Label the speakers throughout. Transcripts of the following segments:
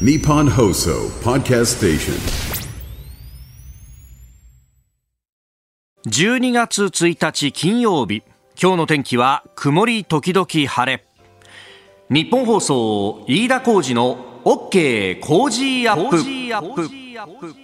Speaker 1: Nippon Hoso Podcast Station.
Speaker 2: 12月1日金曜日。今日の天気は曇り時々晴れ。日本放送飯田浩二の OK 工事アップ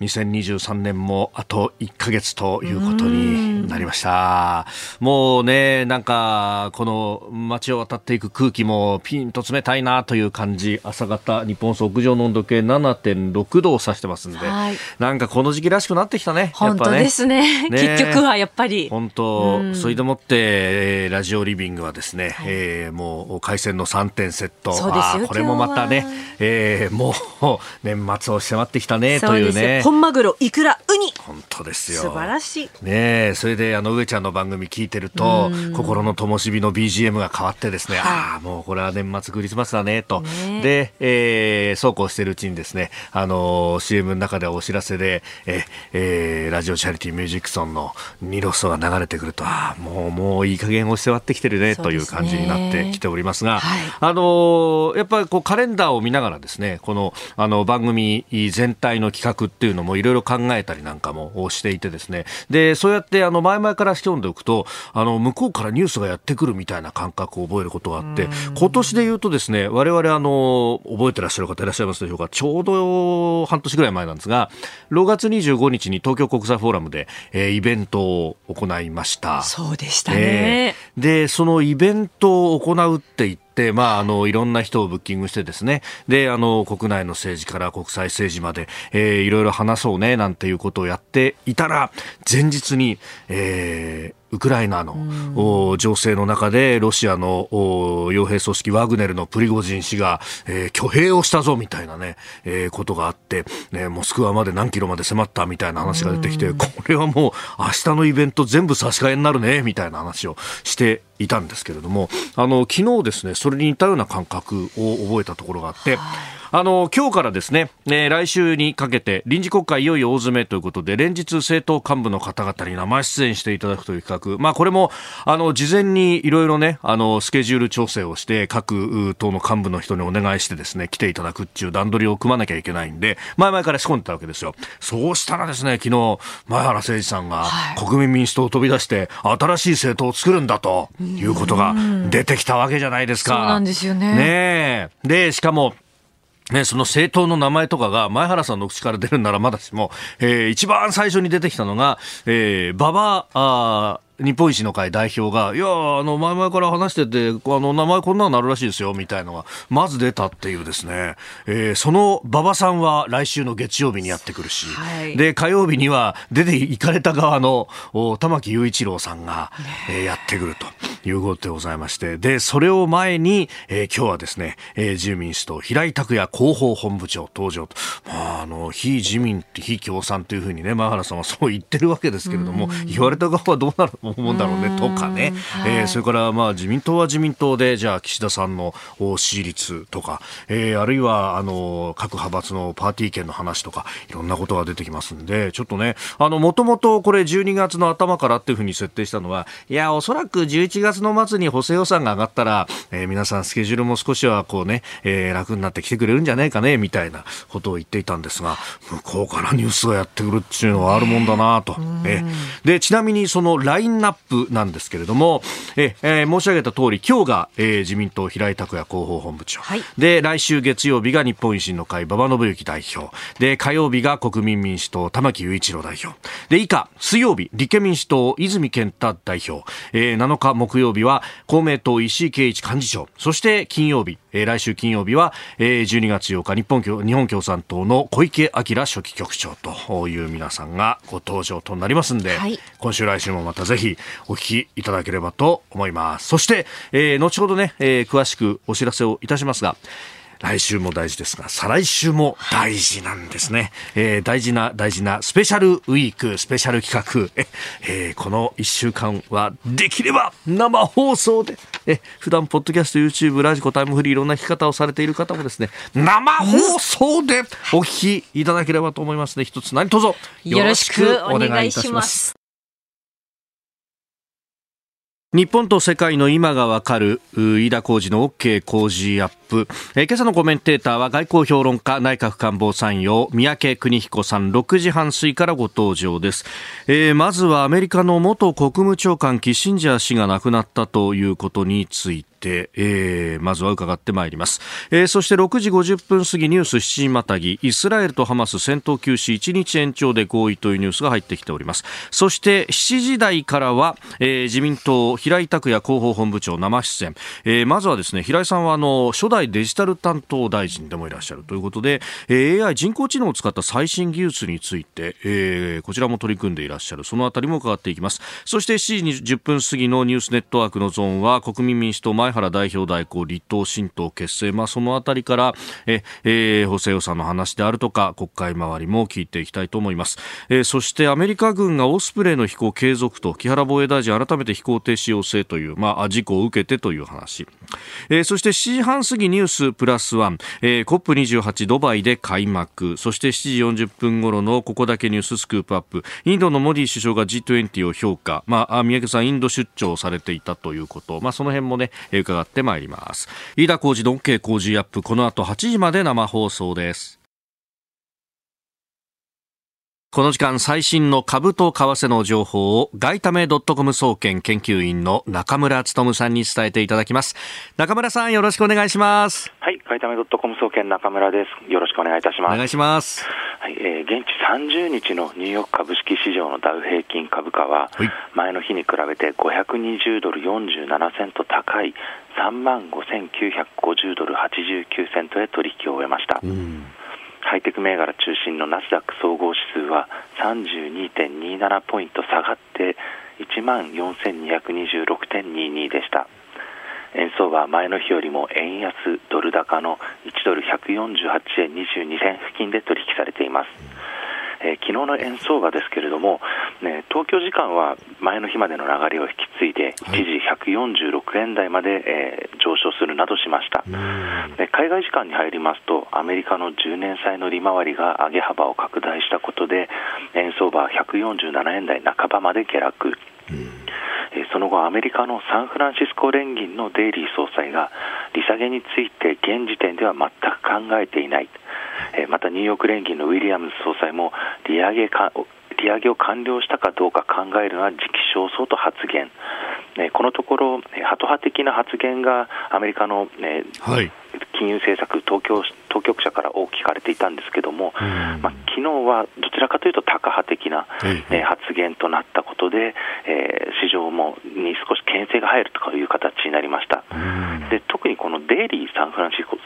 Speaker 2: 2023年もあと1ヶ月ということになりました。もうね、なんか、この街を渡っていく空気もピンと冷たいなという感じ。朝方、日本屋上の温度計7.6度を指してますんで、
Speaker 3: はい。
Speaker 2: なんかこの時期らしくなってきたね。やっ
Speaker 3: 本当
Speaker 2: ぱね
Speaker 3: ですね。
Speaker 2: ね。
Speaker 3: 結局はやっぱり。
Speaker 2: 本当、それでもって、えーラジオリビングはですね、えーもう回線の3点セット。
Speaker 3: そうですよ
Speaker 2: これもまたねえーもう 年末を迫ってきたね、というね。
Speaker 3: 本マグロイクラウニ
Speaker 2: 本当ですよ。
Speaker 3: 素晴らしい。
Speaker 2: ねえ、それであの上ちゃんの番組聞いてると、心の灯火の BGM が変わってですね、ああ、もうこれは年末クリスマスだね、と。
Speaker 3: ね
Speaker 2: で、えーそうこうしてるうちにですね、あのー CM の中でお知らせで、え、えーラジオチャリティーミュージックソンのニロストが流れてくると、ああ、もう、もういい加減押し迫ってきてるね、という感じになってきておりますが、
Speaker 3: はい。
Speaker 2: あのーやっぱりこうカレンダーを見ながらですね、このあの番組全体の企画っていうのもいろいろ考えたりなんかもしていてですね、で、そうやってあの前々から仕込んでおくと、あの向こうからニュースがやってくるみたいな感覚を覚えることがあって、今年で言うとですね、我々あの、覚えてらっしゃる方いらっしゃいますでしょうか、ちょうど半年ぐらい前なんですが、6月25日に東京国際フォーラムで、えーイベントを行いました。
Speaker 3: そうでした
Speaker 2: え
Speaker 3: ね、
Speaker 2: えで、そのイベントを行うって言って、まあ、あの、いろんな人をブッキングしてですね、で、あの、国内の政治から国際政治まで、えーいろいろ話そうね、なんていうことをやっていたら、前日に、えーウクライナのお情勢の中でロシアのお傭兵組織ワグネルのプリゴジン氏が、えー挙兵をしたぞみたいなね、えーことがあって、ね、モスクワまで何キロまで迫ったみたいな話が出てきて、これはもう明日のイベント全部差し替えになるねみたいな話をしていたんですけれども、あの昨日ですね、それに似たような感覚を覚えたところがあって、あの今日からですね、えー来週にかけて臨時国会いよいよ大詰めということで連日政党幹部の方々に生出演していただくという企画、まあこれもあの事前にいろいろねあのスケジュール調整をして各党の幹部の人にお願いしてですね来ていただくっていう段取りを組まなきゃいけないんで前々から仕込んでたわけですよ。そうしたらですね昨日前原誠司さんが国民民主党を飛び出して新しい政党を作るんだということが出てきたわけじゃないですか。
Speaker 3: そうなんですよね。
Speaker 2: ねえ。でしかもね、その政党の名前とかが前原さんの口から出るならまだしも、えー一番最初に出てきたのが、えー、馬場あー日本維新の会代表が、いやーあの、前々から話してて、あの、名前こんなのなるらしいですよ、みたいのが、まず出たっていうですね、えーその馬場さんは来週の月曜日にやってくるし、
Speaker 3: はい。
Speaker 2: で、火曜日には出て行かれた側の、お玉木雄一郎さんが、え。ーやってくるということでございまして、で、それを前に、えー今日はですね、えー自由民主党、平井拓也広報本部長登場と、まあ、あの、非自民、非共産というふうにね、前原さんはそう言ってるわけですけれども、言われた側はどうなる思うんだろうね、とかね、えーそれから、まあ、自民党は自民党で、じゃあ、岸田さんのお支持率とか、えーあるいは、あの、各派閥のパーティー券の話とか、いろんなことが出てきますんで、ちょっとね、あの、もともとこれ12月の頭からっていうふうに設定したのは、いや、おそらく11月の末に補正予算が上がったら、えー皆さんスケジュールも少しはこうね、えー楽になってきてくれるんじゃないかね、みたいなことを言っていたんですが、向こうからニュースがやってくるっていうのはあるもんだなと。えー。で、ちなみにそのラインナップなんですけれども、ええー申し上げた通り、今日が、えー自民党平井拓也広報本部長。
Speaker 3: はい
Speaker 2: で、来週月曜日が日本維新の会馬場信之代表。で、火曜日が国民民主党玉木雄一郎代表。で、以下、水曜日、立憲民主党泉健太代表。えー7日木曜日は公明党石井啓一幹事長。そして金曜日、えー来週金曜日は、えー12月8日日本共日本共産党の小池晃書記局長という皆さんがご登場となりますんで、
Speaker 3: はい
Speaker 2: 今週来週もまたぜひお聞きいただければと思います。そして、えー後ほどね、えー詳しくお知らせをいたしますが、来週も大事ですが、再来週も大事なんですね。えー、大事な大事なスペシャルウィーク、スペシャル企画、えー、この1週間はできれば生放送で、え普段ポッドキャスト、YouTube、ラジコ、タイムフリー、いろんな聞き方をされている方もですね、生放送でお聞きいただければと思いますね。一つ何卒よろしくお願いいたします。日本と世界の今がわかる飯田浩二の OK 工事アップ、えー、今朝のコメンテーターは外交評論家内閣官房参与三宅邦彦さん6時半過ぎからご登場です、えー、まずはアメリカの元国務長官キッシンジャー氏が亡くなったということについてて、えー、まずは伺ってまいります、えー、そして6時50分過ぎニュース7時またぎイスラエルとハマス戦闘休止1日延長で合意というニュースが入ってきております。そして7時台からは、えー、自民党平井拓也広報本部長生出演、えー、まずはですね平井さんはあの初代デジタル担当大臣でもいらっしゃるということで、えー、AI 人工知能を使った最新技術について、えー、こちらも取り組んでいらっしゃる。そのあたりも伺っていきます。そして7時10分過ぎのニュースネットワークのゾーンは国民民主党前前原代表代行、立党新党結成、まあ、そのあたりからえ、えー、補正予算の話であるとか国会周りも聞いていきたいと思います、えー、そしてアメリカ軍がオスプレイの飛行継続と木原防衛大臣改めて飛行停止要請という、まあ、事故を受けてという話、えー、そして7時半過ぎニュースプラスワン、えー、COP28 ドバイで開幕。そして7時40分頃のここだけニューススクープアップ。インドのモディ首相が G20 を評価、まあ、宮家さんインド出張されていたということ、まあ、その辺もね、伺ってまいります。飯田浩二の OK 工事アップ。この後8時まで生放送です。この時間最新の株と為替の情報を外為ドットコム総研研究員の中村努さんに伝えていただきます。中村さんよろしくお願いします。
Speaker 4: はい外為ドットコム総研中村です。よろしくお願いいたします。
Speaker 2: お願いします。
Speaker 4: はい、えー、現地30日のニューヨーク株式市場のダウ平均株価は前の日に比べて520ドル47セント高い3万5950ドル89セントへ取引を終えました、うんハイテク銘柄中心のナスダック総合指数は32.27ポイント下がって1万4226.22でした。円相場は前の日よりも円安ドル高の1ドル148円22銭付近で取引されています。えー、昨日の円相場ですけれども、ね、東京時間は前の日までの流れを引き継いで、一時146円台まで、えー、上昇するなどしました、で海外時間に入りますと、アメリカの10年債の利回りが上げ幅を拡大したことで、円相場は147円台半ばまで下落。その後、アメリカのサンフランシスコ連銀のデイリー総裁が利下げについて現時点では全く考えていない、えまたニューヨーク連銀のウィリアムズ総裁も利上げか利上げを完了したかどうか考えるのは時期尚早と発言、ね、このところ、ハト派的な発言がアメリカの、ねはい、金融政策東京当局者から多く聞かれていたんですけども、まあ、昨日はどちらかというとタカ派的な、ね、発言となったことで、えー、市場もに少し牽制が入るという形になりました。で特にこのデイリー・サンフランシスコ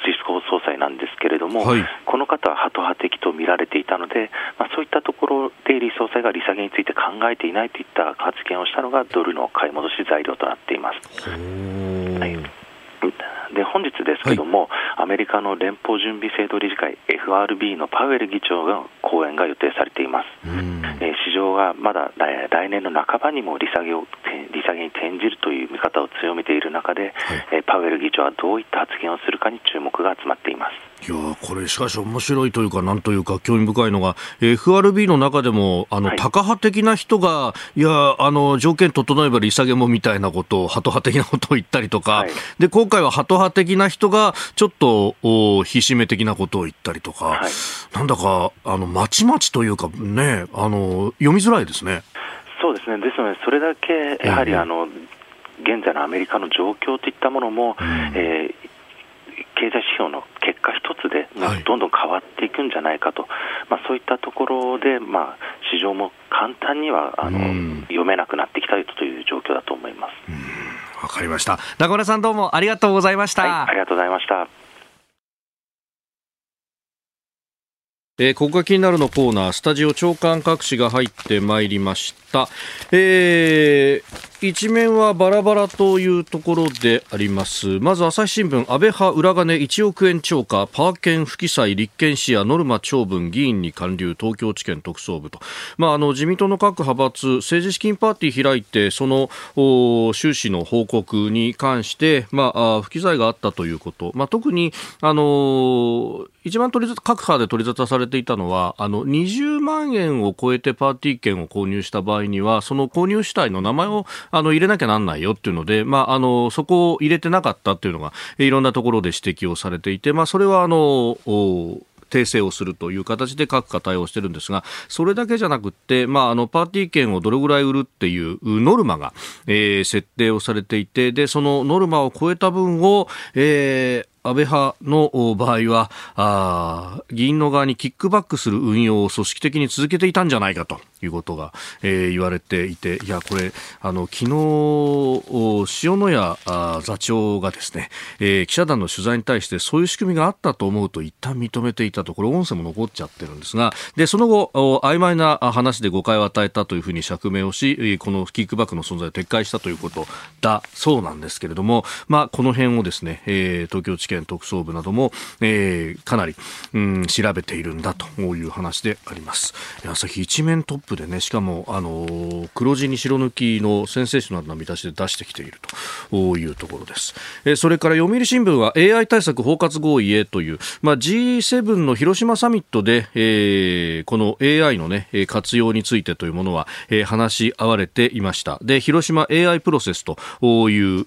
Speaker 4: 総裁なんですけれども、はい、この方はハト派的と見られていたので、まあ、そういったところ、デイリー総裁が利下げについて考えていないといった発言をしたのがドルの買い戻し材料となっています。はいで本日ですけども、はい、アメリカの連邦準備制度理事会 FRB のパウエル議長の講演が予定されています、えー、市場はまだ来年の半ばにも利下げを利下げに転じるという見方を強めている中で、はい、パウエル議長はどういった発言をするかに注目が集まっています
Speaker 2: いやこれしかし面白いというか、なんというか興味深いのが、FRB の中でも、あの、はい、タカ派的な人が、いや、あの、条件整えば利下げもみたいなことを、ハト派的なことを言ったりとか、はい、で、今回はハト派的な人が、ちょっと、おひしめ的なことを言ったりとか、はい、なんだか、あの、まちまちというか、ね、あの、読みづらいですね。
Speaker 4: そうですね。ですので、それだけ、やはり、あの、現在のアメリカの状況といったものも、うん、えー経済指標の結果一つで、どんどん変わっていくんじゃないかと、まあ、そういったところで、まあ、市場も簡単にはあの、読めなくなってきたという状況だと思います。
Speaker 2: わかりました。中村さんどうもありがとうございました、はい、
Speaker 4: ありがとうございました。
Speaker 2: えー、ここが気になるのコーナー、スタジオ長官各紙が入ってまいりました。えー、一面はバラバラというところであります。まず朝日新聞安倍派裏金1億円超過パーケン不記載立憲視野ノルマ長文議員に還流東京地検特捜部と、まあ、あの自民党の各派閥政治資金パーティー開いてその収支の報告に関して、まあ、不記載があったということ、まあ、特にあの一番取り各派で取り沙汰されていたのはあの20万円を超えてパーティー券を購入した場合にはその購入主体の名前をあの入れなきゃなんないよっていうので、まあ、あのそこを入れてなかったっていうのがいろんなところで指摘をされていて、まあ、それはあの訂正をするという形で各家対応してるんですが、それだけじゃなくて、まあ、あの、パーティー券をどれぐらい売るっていうノルマが、えー、設定をされていて、で、そのノルマを超えた分を、えー、安倍派の場合はあ議員の側にキックバックする運用を組織的に続けていたんじゃないかと。いうことが、えー、言われていていやこれあの昨日塩谷座長がですね、えー、記者団の取材に対してそういう仕組みがあったと思うと一旦認めていたところ音声も残っちゃってるんですがでその後曖昧な話で誤解を与えたというふうに釈明をしこのキックバックの存在を撤回したということだそうなんですけれども、まあ、この辺をですね、えー、東京地検特捜部なども、えー、かなり、うん、調べているんだという話であります。朝日一面トップでねしかもあの黒字に白抜きのセンセーショナルな見出しで出してきていると。いうところです、えー、それから読売新聞は AI 対策包括合意へという、まあ、G7 の広島サミットで、えー、この AI の、ね、活用についてというものは、えー、話し合われていました。で広島 AI プロセスという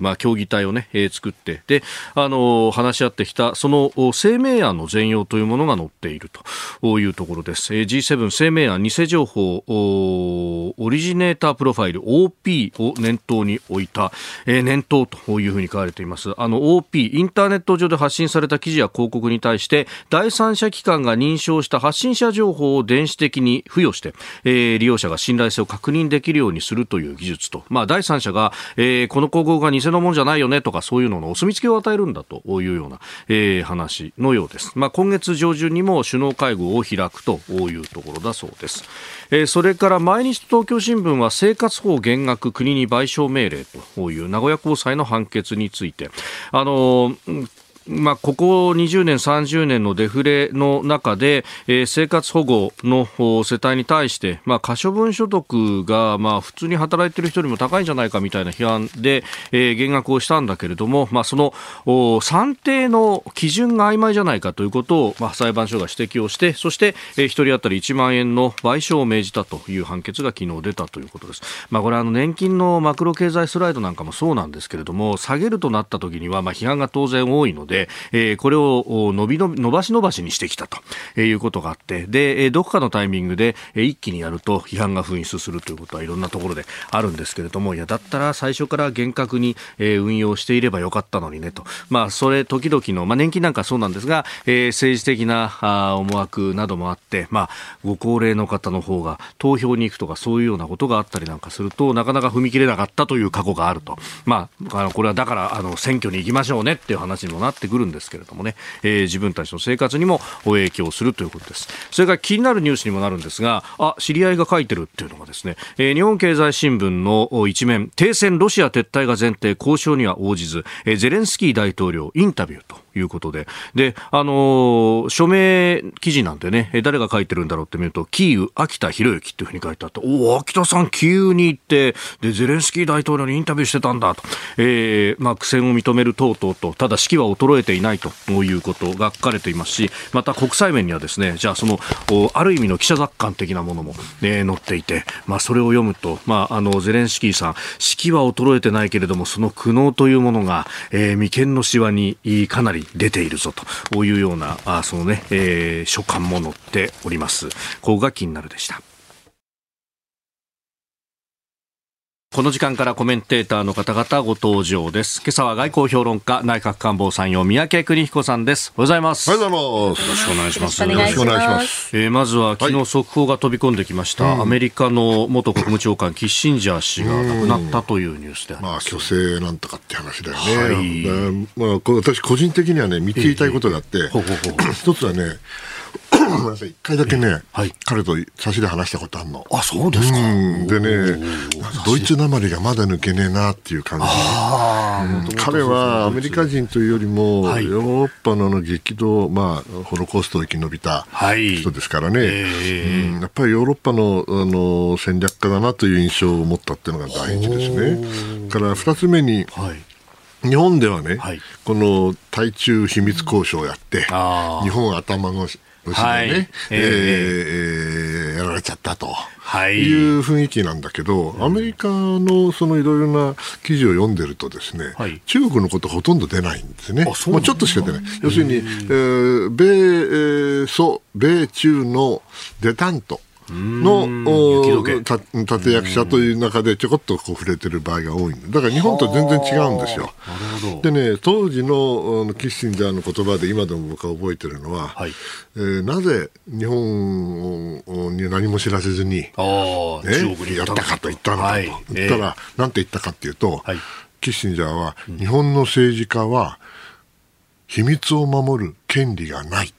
Speaker 2: まあ、協議体をね、えー、作ってでああの話し合ってきたその声明案の全容というものが載っていると。いうところです。えー G7 声明案情報オリジネータープロファイル OP を念頭に置いた、えー、念頭というふうに書かれていますあの OP インターネット上で発信された記事や広告に対して第三者機関が認証した発信者情報を電子的に付与して、えー、利用者が信頼性を確認できるようにするという技術と、まあ、第三者が、えー、この広告が偽のものじゃないよねとかそういうののお墨付きを与えるんだというような、えー、話のようです。まあ、今月上旬にも首脳会合を開くというところだそうです。え、それから毎日東京新聞は生活保護減額国に賠償命令という名古屋高裁の判決について、あのまあ、ここ20年、30年のデフレの中で、えー、生活保護の世帯に対して、まあ、可処分所得が、まあ、普通に働いている人よりも高いんじゃないかみたいな批判で、えー、減額をしたんだけれども、まあ、その算定の基準が曖昧じゃないかということを、まあ、裁判所が指摘をして、そして、えー、1人当たり1万円の賠償を命じたという判決が昨日出たということです。まあ、これはあの年金のマクロ経済スライドなんかもそうなんですけれども、下げるとなった時には、まあ、批判が当然多いので、で、えー、これを伸び伸び伸ばし伸ばしにしてきたということがあってでどこかのタイミングで一気にやると批判が噴出するということはいろんなところであるんですけれどもいやだったら最初から厳格に、運用していればよかったのにねと、まあ、それ時々の、まあ、年金なんかそうなんですが、えー、政治的な思惑などもあって、まあ、ご高齢の方の方が投票に行くとかそういうようなことがあったりなんかするとなかなか踏み切れなかったという過去があると、まあ、あのこれはだからあの選挙に行きましょうねっていう話にもなってくるんですけれどもね、えー、自分たちの生活にも影響するということです。それから気になるニュースにもなるんですがあ知り合いが書いてるっていうのがですね、えー、日本経済新聞の一面停戦ロシア撤退が前提交渉には応じず、えー、ゼレンスキー大統領インタビューと。いうことで、で、あの、署名記事なんてね、誰が書いてるんだろうって見ると、キーウ、秋田博之っていうふうに書いてあって、おお、秋田さん、キーウに行って、で、ゼレンスキー大統領にインタビューしてたんだと、えー、まあ、苦戦を認める等々と、ただ士気は衰えていないと。いうことが書かれていますし、また国際面にはですね、じゃあその、ある意味の記者雑感的なものも、ね、載っていて、まあ、それを読むと、まあ、あの、ゼレンスキーさん、士気は衰えてないけれども、その苦悩というものが、えー、眉間のしわにかなり出ているぞというようなあそのね、えー、書簡も載っております。ここが気になるでした。この時間からコメンテーターの方々ご登場です。今朝は外交評論家、内閣官房参与、三宅邦彦さんです。おはようございます。
Speaker 5: おはようございます。
Speaker 2: よろしくお願いします。
Speaker 5: よろしくお願いします。
Speaker 2: えー、まずは昨日速報が飛び込んできました、はい、アメリカの元国務長官、キッシンジャー氏が亡くなったというニュースであ
Speaker 5: まあ、虚勢なんとかって話だよね。はい、まあ、私個人的にはね、見ていたいことがあって、ほうほうほう一つはね、ごめんなさい、一回だけね、
Speaker 2: はい。
Speaker 5: 彼と差しで話したことあるの。
Speaker 2: あ、そうですか？
Speaker 5: うん。でね、ドイツなまりがまだ抜けねえなっていう感じ。うん彼はアメリカ人というよりも、
Speaker 2: はい。
Speaker 5: ヨーロッパの激動、まあ、ホロコーストを生き延びた
Speaker 2: はい。
Speaker 5: 人ですからね、
Speaker 2: え
Speaker 5: うん。やっぱりヨーロッパのあの戦略家だなという印象を持ったっていうのが第一ですね。から二つ目に、
Speaker 2: はい。
Speaker 5: 日本ではね、
Speaker 2: はい。
Speaker 5: この対中秘密交渉をやって、日本頭の後でね、
Speaker 2: はい
Speaker 5: え
Speaker 2: え
Speaker 5: ーえーやられちゃったと。
Speaker 2: はい
Speaker 5: いう雰囲気なんだけど、アメリカのそのいろいろな記事を読んでるとですね、
Speaker 2: はい
Speaker 5: 中国のことほとんど出ないんですね。
Speaker 2: あそうなんだ
Speaker 5: もうちょっとしか出ない。要するに、えー米、えーソ、米中のデタント。の立役者という中でちょこっとこう触れてる場合が多いんでだから日本と全然違うんですよ。でね、当時のキッシンジャーの言葉で今でも僕は覚えてるのは、
Speaker 2: はい。
Speaker 5: えーなぜ日本に何も知らせずに、ね
Speaker 2: 中国に
Speaker 5: やったかと言ったのかと、
Speaker 2: はい。
Speaker 5: 言ったら、なんて言ったかっていうと、
Speaker 2: はい。
Speaker 5: キッシンジャーは、日本の政治家は秘密を守る権利がない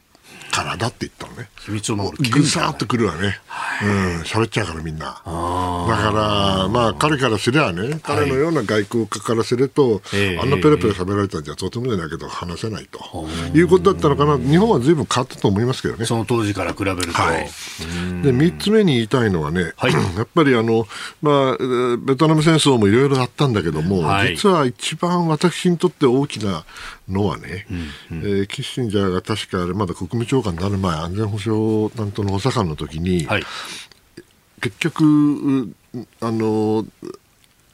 Speaker 5: からだって言ったのね。
Speaker 2: 秘密を守る
Speaker 5: ぐさーっとくるわね。うん、喋っちゃうからみんな。だから、まあ彼からすればね、彼のような外交家からすると、
Speaker 2: ええ
Speaker 5: あんなペラペラ喋られたんじゃとてもじゃないけど話せないと、いうことだったのかな。日本は随分変わったと思いますけどね。
Speaker 2: その当時から比べると。
Speaker 5: はい、で3つ目に言いたいのはね、
Speaker 2: はい
Speaker 5: やっぱりあの、まあ、えーベトナム戦争もいろいろあったんだけども、
Speaker 2: はい
Speaker 5: 実は一番私にとって大きなのはね、えーキッシンジャーが確かあれまだ国務長官になる前、安全保障担当の補佐官の時に、
Speaker 2: はい。
Speaker 5: 結局、うあの、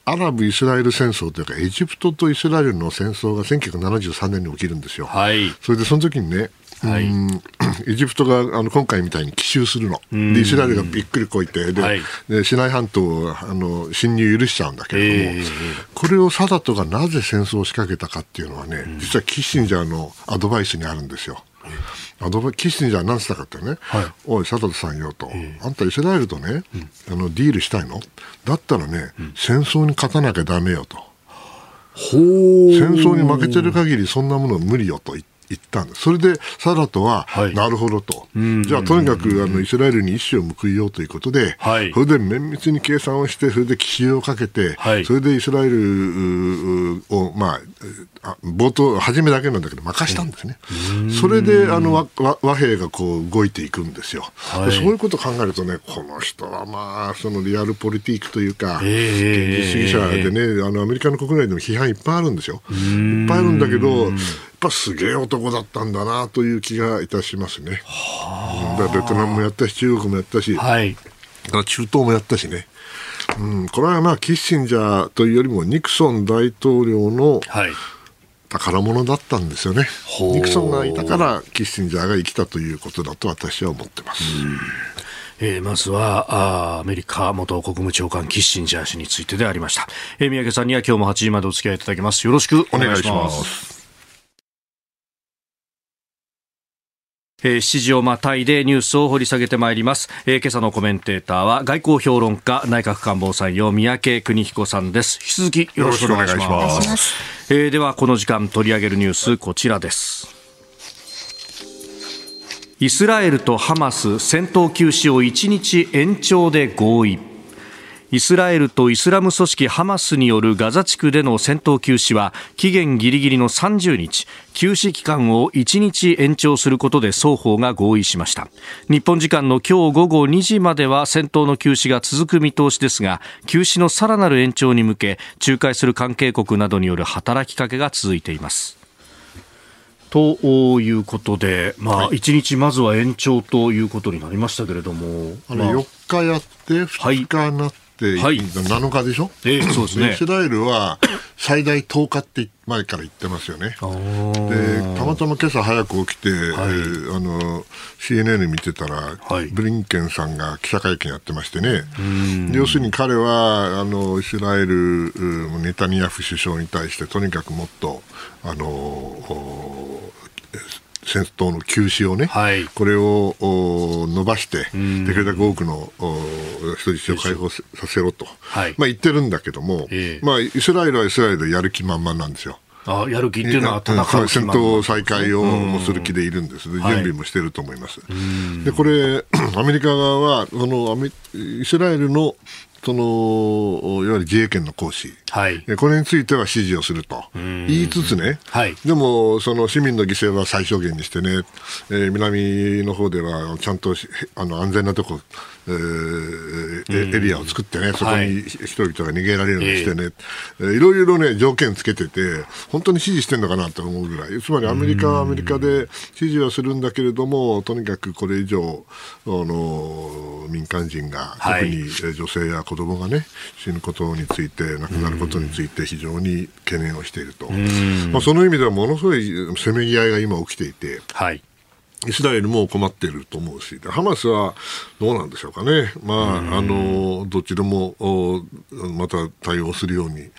Speaker 5: アラブ・イスラエル戦争というか、エジプトとイスラエルの戦争が1973年に起きるんですよ。
Speaker 2: はい。
Speaker 5: それでその時にね、
Speaker 2: はい。
Speaker 5: うん。エジプトがあの今回みたいに奇襲するの、でイスラエルがびっくりこいてで、
Speaker 2: はい。
Speaker 5: でシナイ半島をあの侵入許しちゃうんだけれども、
Speaker 2: ええ
Speaker 5: これをサダトがなぜ戦争を仕掛けたかっていうのはね、実はキッシンジャーのアドバイスにあるんですよ。アドバイキッシンジャーは何つったかってね、
Speaker 2: はい。
Speaker 5: おい、サダトさんよと、あんたイスラエルとね、あのディールしたいの？だったらね、戦争に勝たなきゃダメよと。戦争に負けてる限りそんなものは無理よと言言ったんです。それでサラトは、
Speaker 2: はい。
Speaker 5: なるほどと。じゃあとにかくあのイスラエルに一矢を報いようということで、
Speaker 2: はい。
Speaker 5: それで綿密に計算をして、それで奇襲をかけて、
Speaker 2: はい。
Speaker 5: それでイスラエルうを、まあ、あ冒頭、初めだけなんだけど、任したんですね。それであの和和和平がこう動いていくんですよ、
Speaker 2: はい。
Speaker 5: でそういうことを考えるとね、この人はまあ、そのリアルポリティックというか、
Speaker 2: ええ
Speaker 5: 現実主義者でね、あのアメリカの国内でも批判いっぱいあるんですよ。いっぱいあるんだけど、ぱすげえ男だったんだなという気がいたしますね。うんだベトナムもやったし、中国もやったし、
Speaker 2: はい。
Speaker 5: 中東もやったしね。うん、これはまあキッシンジャーというよりもニクソン大統領の
Speaker 2: はい。
Speaker 5: 宝物だったんですよね
Speaker 2: ほう。
Speaker 5: ニクソンがいたからキッシンジャーが生きたということだと私は思ってます。
Speaker 2: えーまずはあーアメリカ元国務長官キッシンジャー氏についてでありました、えー、三宅さんには今日も8時までお付き合いいただきますよろしくお願いしますえー7時をまたいでニュースを掘り下げてまいります、えー今朝のコメンテーターは外交評論家内閣官房参与三宅邦彦さんです。引き続きよろしくお願いします。
Speaker 5: し
Speaker 2: えーではこの時間取り上げるニュースこちらです。イスラエルとハマス戦闘休止を1日延長で合意イスラエルとイスラム組織ハマスによるガザ地区での戦闘休止は期限ギリギリの30日休止期間を1日延長することで双方が合意しました。日本時間の今日午後2時までは戦闘の休止が続く見通しですが休止のさらなる延長に向け仲介する関係国などによる働きかけが続いています。ということで、まあ、1日まずは延長ということになりましたけれども、
Speaker 5: あの
Speaker 2: まあ
Speaker 5: 4日やって、2日になって、
Speaker 2: はい
Speaker 5: 7日でしょ、
Speaker 2: ええそうですね。
Speaker 5: イスラエルは最大10日って前から言ってますよね。でたまたま今朝早く起きて、えーあの CNN 見てたら、
Speaker 2: はい。
Speaker 5: ブリンケンさんが記者会見やってましてね、要するに彼はあのイスラエルうんネタニヤフ首相に対してとにかくもっとあのお戦闘の休止をね、
Speaker 2: はい。
Speaker 5: これをお伸ばして、できるだけ多くのお人質を解放させろと、
Speaker 2: はい。
Speaker 5: まあ、言ってるんだけども、
Speaker 2: ええ。
Speaker 5: まあ、イスラエルはイスラエルでやる気満々なんですよ。
Speaker 2: あやる気っていうのは戦
Speaker 5: 闘再開をもする気でいるんです、準備もしていると思います。でこれ、アメリカ側はそのイスラエルのそのいわゆる自衛権の行使、はい、これについては支持をすると。言いつつね、はい、でもその市民の犠牲は最小限にしてね、えー、南の方ではちゃんとあの安全なとこえー、エリアを作ってね、そこに人々が逃げられるようにしてね、はい、いろいろね、条件つけてて、本当に支持してるのかなと思うぐらい、つまりアメリカはアメリカで支持はするんだけれども、とにかくこれ以上、あの民間人が、特に女性や子供がね、死ぬことについて、亡くなることについて、非常に懸念をしていると、まあ、その意味ではものすごいせめぎ合いが今起きていて。はいイスラエルも困っていると思うし、ハマスはどうなんでしょうかね、まあ、あのどっちでもまた対応するように、ね、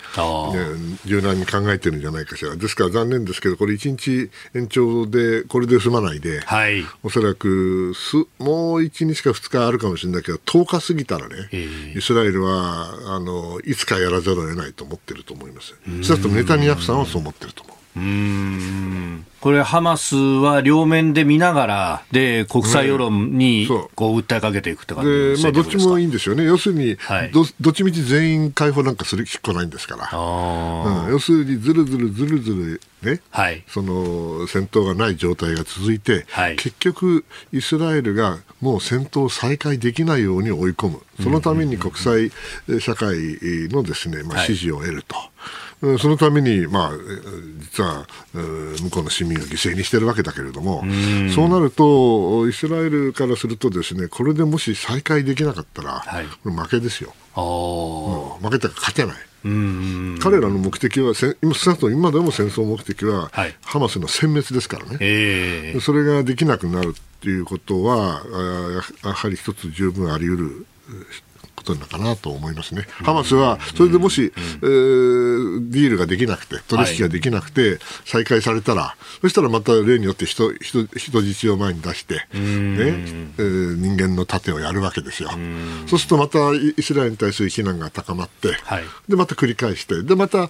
Speaker 5: 柔軟に考えてるんじゃないかしら、ですから残念ですけど、これ、1日延長で、これで済まないで、はい、おそらくすもう1日か2日あるかもしれないけど、10日過ぎたらね、イスラエルはあのいつかやらざるを得ないと思ってると思います。そうするとネタニヤフさんはそう思ってると思う。
Speaker 2: うん。これ、ハマスは両面で見ながら、で国際世論にこう訴えかけていくって感じで
Speaker 5: まあ、どっちもいいんですよね、要するに、はい、どどっちみち全員解放なんかするしっこないんですから、うん、要するにずるずるずるずるね、はい、その戦闘がない状態が続いて、はい、結局、イスラエルがもう戦闘を再開できないように追い込む、そのために国際社会のですね、まあ、支持を得ると。そのために、まあ、実は向こうの市民を犠牲にしてるわけだけれども、うそうなると、イスラエルからすると、ですねこれでもし再開できなかったら、はい、負けですよ。うん、負けたら勝てない。彼らの目的は、今今でも戦争目的は、はい、ハマスの殲滅ですからね、えー、それができなくなるということは、やはり一つ十分あり得ることなのかなと思いますね。ハマスは、それでもし、えー、ディールができなくて、取引ができなくて、再開されたら、そしたらまた例によって人人人質を前に出して、ねえー、人間の盾をやるわけですよ。そうするとまたイスラエルに対する非難が高まって、はい、でまた繰り返して、でまた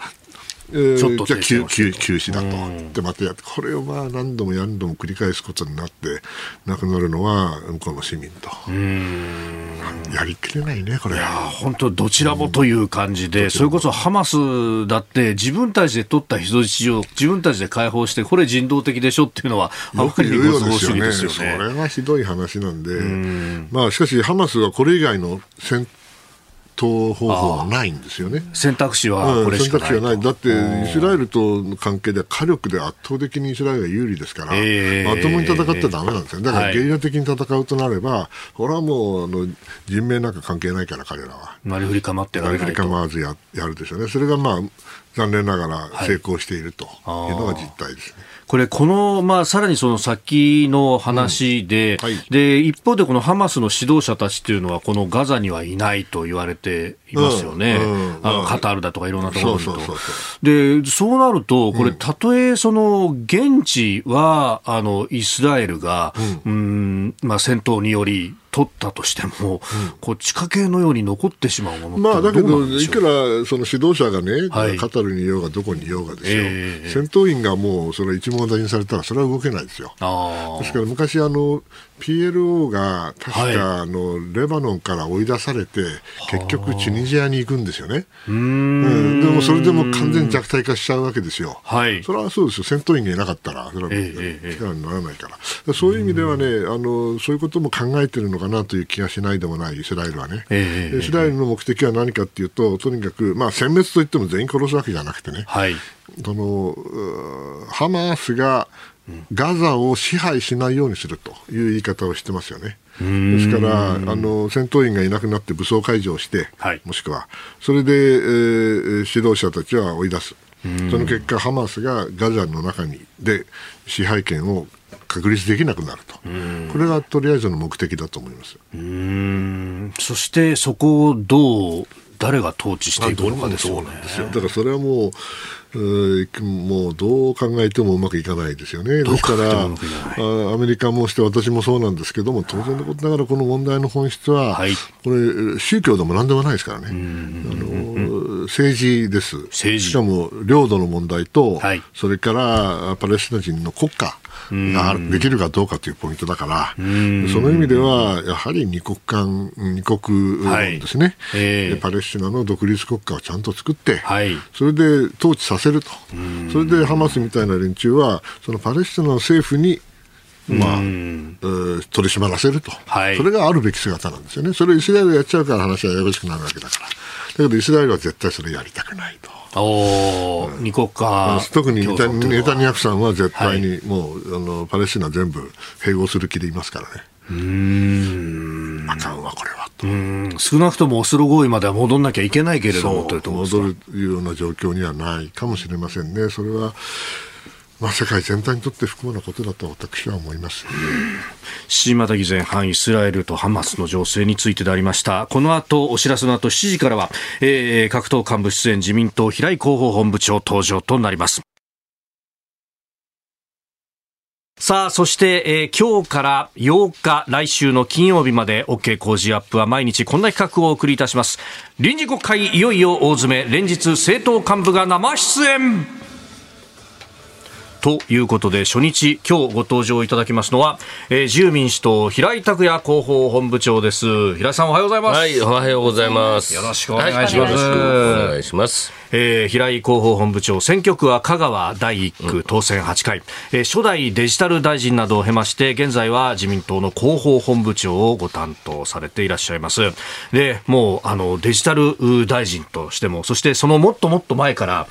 Speaker 5: えー、ちょっとじゃあ休休休止だと、でまたやってこれをまあ何度も何度も繰り返すことになって亡くなるのは向こうの市民と。やりきれないねこれ。いや
Speaker 2: 本当どちらもという感じで、うん、それこそハマスだって自分たちで取った人質を自分たちで解放してこれ人道的でしょっていうのは
Speaker 5: よく言うようですよね。それがひどい話なんで。まあしかしハマスはこれ以外の戦答方法はないんですよね。
Speaker 2: 選択肢はこれしかない、うん、選択肢はない。
Speaker 5: だって、イスラエルとの関係では火力で圧倒的にイスラエルが有利ですから、えー、まともに戦ってはだめなんですよ。だからゲリラ的に戦うとなれば、はい、これはもうあの人命なんか関係ないから、彼らは。
Speaker 2: なりふり構って
Speaker 5: られないと。なりふり構わずややるでしょうね。それがまあ、残念ながら成功しているというのが実態ですね。はい
Speaker 2: これ、この、まあ、さらにその先の話で、うん。はい、で、一方でこのハマスの指導者たちっていうのは、このガザにはいないと言われていますよね。うん。うん、あのカタールだとかいろんなところにと。で、そうなると、これ、たとえその、現地は、あの、イスラエルが、うん、まあ、戦闘により、取ったとしても、うん、こう地下系のように残ってしまうものまあ、
Speaker 5: だけど、い。くらその指導者がね、はい、カタルにいようがどこにいようがですよ、えー、戦闘員がもうそれ一網打尽されたら、それは動けないですよ。ですから昔あの PLO が確かあの、レバノンから追い出されて、結局、チュニジアに行くんですよね。うん、でもそれでも完全弱体化しちゃうわけですよ。はい、それはそうですよ、戦闘員がいなかったら、それは力にならないから。そういう意味ではねあの、そういうことも考えてるのかなという気がしないでもない、イスラエルはね。イスラエルの目的は何かっていうと、とにかく、まあ、殲滅といっても全員殺すわけじゃなくてね、はい、そのハマスがガザを支配しないようにするという言い方をしてますよね。ですからあの、戦闘員がいなくなって武装解除をして、はい、もしくは、それで、えー、指導者たちは追い出す。その結果、ハマスがガザの中にで支配権を確立できなくなると、これがとりあえずの目的だと思います。
Speaker 2: そしてそこをどう誰が統治していくのかですよね。
Speaker 5: だからそれはもうもうどう考えてもうまくいかないですよね。ですから、アメリカもして私もそうなんですけども、当然のことながらこの問題の本質は、はい、これ、宗教でもなんでもないですからね。あの政治です。
Speaker 2: 政治
Speaker 5: しかも領土の問題と、
Speaker 2: はい
Speaker 5: それからパレスチナ人の国家ができるかどうかというポイントだから、その意味では、やはり二国間、二国論ですね、
Speaker 2: ええ。
Speaker 5: でパレスチナの独立国家をちゃんと作って、
Speaker 2: はい。
Speaker 5: それで統治させると、それでハマスみたいな連中は、そのパレスチナの政府に、まあ、えー取り締まらせると、
Speaker 2: はい。
Speaker 5: それがあるべき姿なんですよね、それをイスラエルがやっちゃうから話はややこしくなるわけだから、だけどイスラエルは絶対それやりたくないと。
Speaker 2: おー。二国家
Speaker 5: 特にネタネタニヤフさんは絶対にもう、あのパレスチナ全部併合する気でいますからね。うん。あかんわ、これはと。
Speaker 2: うん。少なくともオスロ合意までは戻んなきゃいけないけれどもというと
Speaker 5: 戻るような状況にはないかもしれませんね。それはまあ、世界全体にとって不幸なことだと私は思います。
Speaker 2: 島田議前半イスラエルとハマスの情勢についてでありましたこの後お知らせの後7時からは、えー、各党幹部出演自民党平井広報本部長登場となりますさあ、そして、えー今日から8日、来週の金曜日まで OK 工事アップは毎日こんな企画をお送りいたします。臨時国会いよいよ大詰め、連日政党幹部が生出演ということで初日今日ご登場いただきますのは、えー自由民主党平井拓也広報本部長です。平井さんおはようございます、
Speaker 6: はい、おはようございます。
Speaker 2: よろしくお願いします。
Speaker 6: はよろしくお願いします。
Speaker 2: えー平井広報本部長選挙区は香川第1区当選8回、えー初代デジタル大臣などを経まして現在は自民党の広報本部長をご担当されていらっしゃいます。でもうあのデジタルう大臣としてもそしてそのもっともっと前から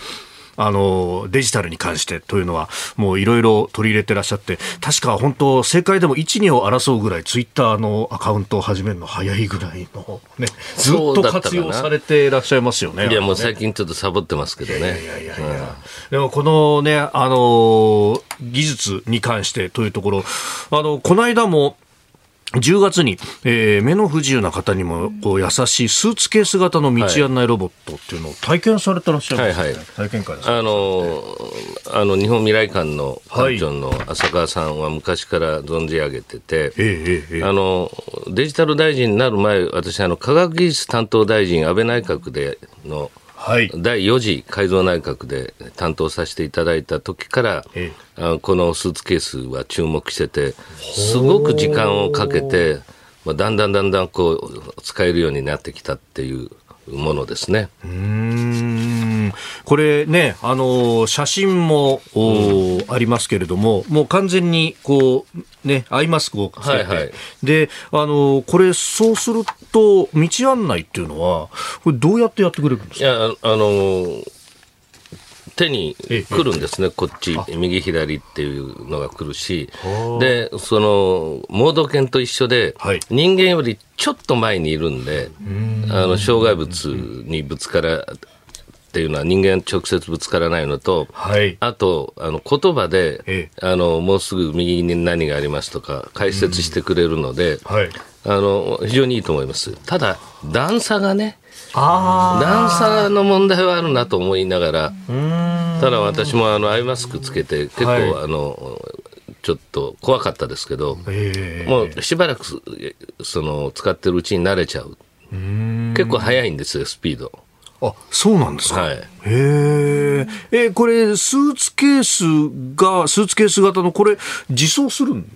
Speaker 2: あのデジタルに関してというのはもういろいろ取り入れてらっしゃって確か本当政界でも1、2を争うぐらいツイッターのアカウントを始めるの早いぐらいのねずっと活用されていらっしゃいますよね。
Speaker 6: いや、もう最近ちょっとサボってますけどね。
Speaker 2: でもこのね、あのー技術に関してというところ、あの、この間も、10月に、えー目の不自由な方にもこう優しいスーツケース型の道案内ロボットっていうのを体験されてらっしゃるんですね、
Speaker 6: はいはい。
Speaker 2: 体験会
Speaker 6: あの、あの、日本未来館の館長の浅川さんは昔から存じ上げてて、
Speaker 2: ええええええ。
Speaker 6: あの、デジタル大臣になる前、私、あの、科学技術担当大臣、安倍内閣での、
Speaker 2: はい。
Speaker 6: 第4次改造内閣で担当させていただいた時から、
Speaker 2: え
Speaker 6: あこのスーツケースは注目してて、すごく時間をかけて、まあ、だんだんだんだんこう使えるようになってきたっていうものですね。
Speaker 2: うーん。これね、あの写真も、おありますけれども、もう完全にこう、ね、アイマスクをつけて、
Speaker 6: はいはい。
Speaker 2: で、あのこれ、そうすると、道案内っていうのは、これ、どうやってやってくれるんですか？
Speaker 6: いや、ああの手に来るんですね、こっち、右左っていうのが来るし、で、その、盲導犬と一緒で、
Speaker 2: はい。
Speaker 6: 人間よりちょっと前にいるんで、あの、障害物にぶつから、っていうのは人間直接ぶつからないのと、
Speaker 2: はい。
Speaker 6: あと、あの、言葉で、
Speaker 2: え
Speaker 6: あの、もうすぐ右に何がありますとか、解説してくれるので、
Speaker 2: はい。
Speaker 6: あの、非常にいいと思います。ただ、段差がね、
Speaker 2: あ
Speaker 6: 段差の問題はあるなと思いながら、ただ私もあのアイマスクつけて、結構、
Speaker 2: はい
Speaker 6: あの、ちょっと怖かったですけど、
Speaker 2: ええ
Speaker 6: もうしばらくすその使ってるうちに慣れちゃう。結構速いんですよ、スピード。
Speaker 2: あ、そうなんですか。
Speaker 6: はい。
Speaker 2: へえ。え、これ、スーツケースが、スーツケース型の、これ、自走するん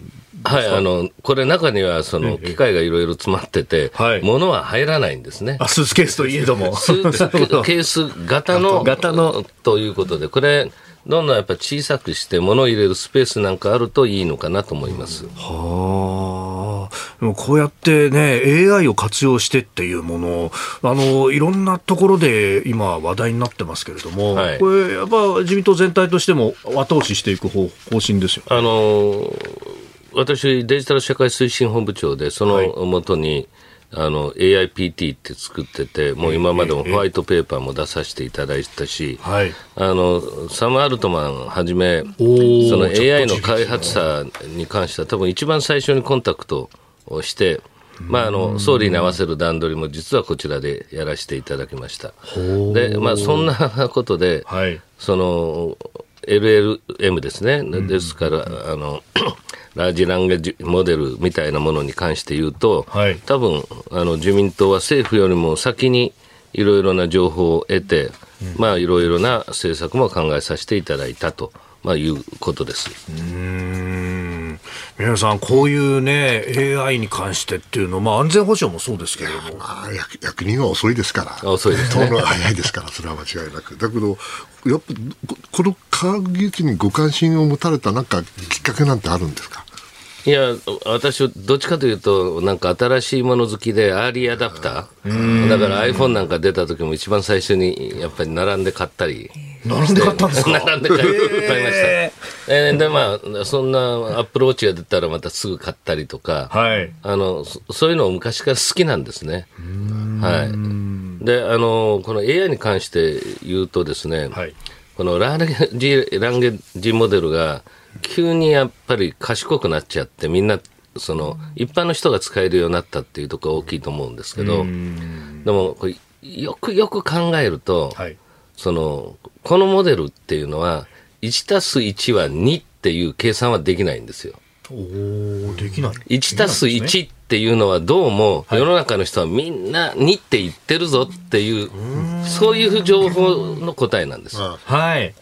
Speaker 6: はい、あの、これ中にはその機械がいろいろ詰まってて、
Speaker 2: はい
Speaker 6: 物は入らないんですね。
Speaker 2: あ、スーツケースといえども。
Speaker 6: スーツ ケース型の、
Speaker 2: 型の
Speaker 6: ということで、これ、どんどんやっぱ小さくして物を入れるスペースなんかあるといいのかなと思います。
Speaker 2: はあ。でもこうやってね、AI を活用してっていうものを、あの、いろんなところで今話題になってますけれども、
Speaker 6: はい
Speaker 2: これ、やっぱ自民党全体としても後押ししていく方方針ですよ。
Speaker 6: あの私、デジタル社会推進本部長で、そのもとに、あの AIPT って作ってて、もう今までもホワイトペーパーも出させていただいたし、
Speaker 2: はい。
Speaker 6: あのサム・アルトマンはじめ、
Speaker 2: ー
Speaker 6: その AI の開発者に関しては、多分一番最初にコンタクトをして、まあ、あの総理に合わせる段取りも実はこちらでやらせていただきました。で、まあ、そんなことで、
Speaker 2: はい。
Speaker 6: その LLM ですね、ですから、あの ラージランゲージモデルみたいなものに関して言うと、
Speaker 2: はい。
Speaker 6: 多分あの自民党は政府よりも先にいろいろな情報を得て、まあ、いろいろな政策も考えさせていただいたと、まあ、いうことです。
Speaker 2: 皆さん、こういうね、AI に関してっていうのは、まあ、安全保障もそうですけれども。ま
Speaker 5: あ、役人は遅いですから。
Speaker 6: 遅いです
Speaker 5: ね。通るのは早いですから、それは間違いなく。だけど、やっぱ、この科学技術にご関心を持たれたなんかきっかけなんてあるんですか？
Speaker 6: いや、私、どっちかというと、なんか新しいもの好きで、アーリーアダプター、だから iPhone なんか出た時も、一番最初にやっぱり並んで買ったり。
Speaker 2: 並んで買ったんですか？
Speaker 6: 並んで買いました。えー、で、まあ、そんなアップローチが出たらまたすぐ買ったりとか、はい、あのそういうのを昔から好きなんですね。はい、であの、この AI に関して言うとですね、はい、このランゲジランゲージモデルが、急にやっぱり賢くなっちゃって、みんな、その、一般の人が使えるようになったっていうところが大きいと思うんですけど、でも、これ、よくよく考えると、はい、その、このモデルっていうのは、1たす1は2っていう計算はできないんですよ。
Speaker 2: おできない。
Speaker 6: 1たす1っていうのはどうも世の中の人はみんな2って言ってるぞっていう、そういう情報の答えなんです。
Speaker 2: はい。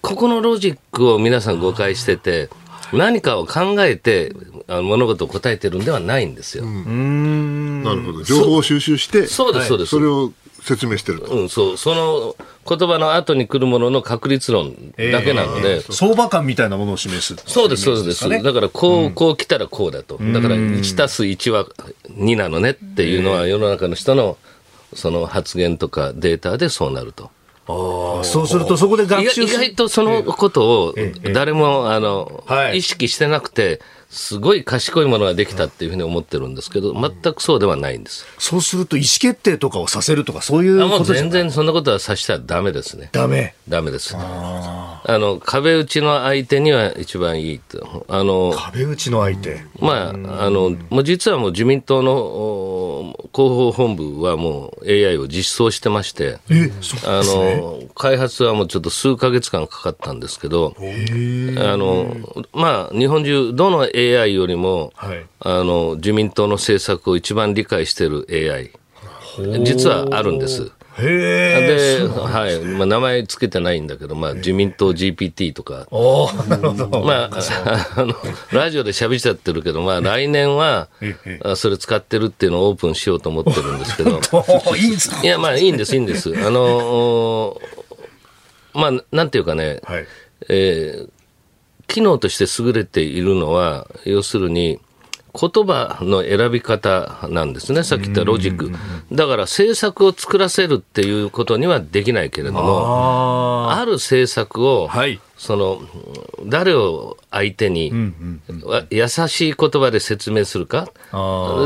Speaker 6: ここのロジックを皆さん誤解してて、何かを考えて物事を答えてるんではないんですよ。
Speaker 5: なるほど。情報を収集して、
Speaker 6: そうです、そうです。
Speaker 5: それを説明してる
Speaker 6: うん、そう。その言葉の後に来るものの確率論だけなので。えー、
Speaker 2: 相場感みたいなものを示す、
Speaker 6: そうです、そうです。だから、こう、こう来たらこうだと。だから、1たす1は2なのねっていうのは世の中の人のその発言とかデータでそうなると。
Speaker 2: そうすると、そこで学習
Speaker 6: 意外とそのことを誰も、あの、意識してなくて、すごい賢いものができたっていうふうに思ってるんですけど、全くそうではないんです。
Speaker 2: そうすると、意思決定とかをさせるとか、そういうこと
Speaker 6: 全然そんなことはさせたらだめですね。
Speaker 2: だめ
Speaker 6: だめです。あの、壁打ちの相手には一番いいと。あの、
Speaker 2: 壁打ちの相手
Speaker 6: まあ、あの、もう実はもう自民党の広報本部はもう AI を実装してまして、
Speaker 2: えそう
Speaker 6: あの、開発はもうちょっと数か月間かかったんですけど、あの、まあ、日本中、どの AI よりも、はい、あの自民党の政策を一番理解している AI、実はあるんです。
Speaker 2: で、
Speaker 6: はい。まあ、名前つけてないんだけど、まあ、自民党 GPT とか。まあ、あの、ラジオで喋っちゃってるけど、まあ、来年は、それ使ってるっていうのをオープンしようと思ってるんですけど。
Speaker 2: いいんですか
Speaker 6: いや、まあ、いいんです、いいんです。あのまあ、なんていうかね、はい、えー、機能として優れているのは、要するに、言葉の選び方なんですね、さっき言ったロジック。だから政策を作らせるっていうことにはできないけれども、ある政策を、はい、その誰を相手に、優しい言葉で説明するか、で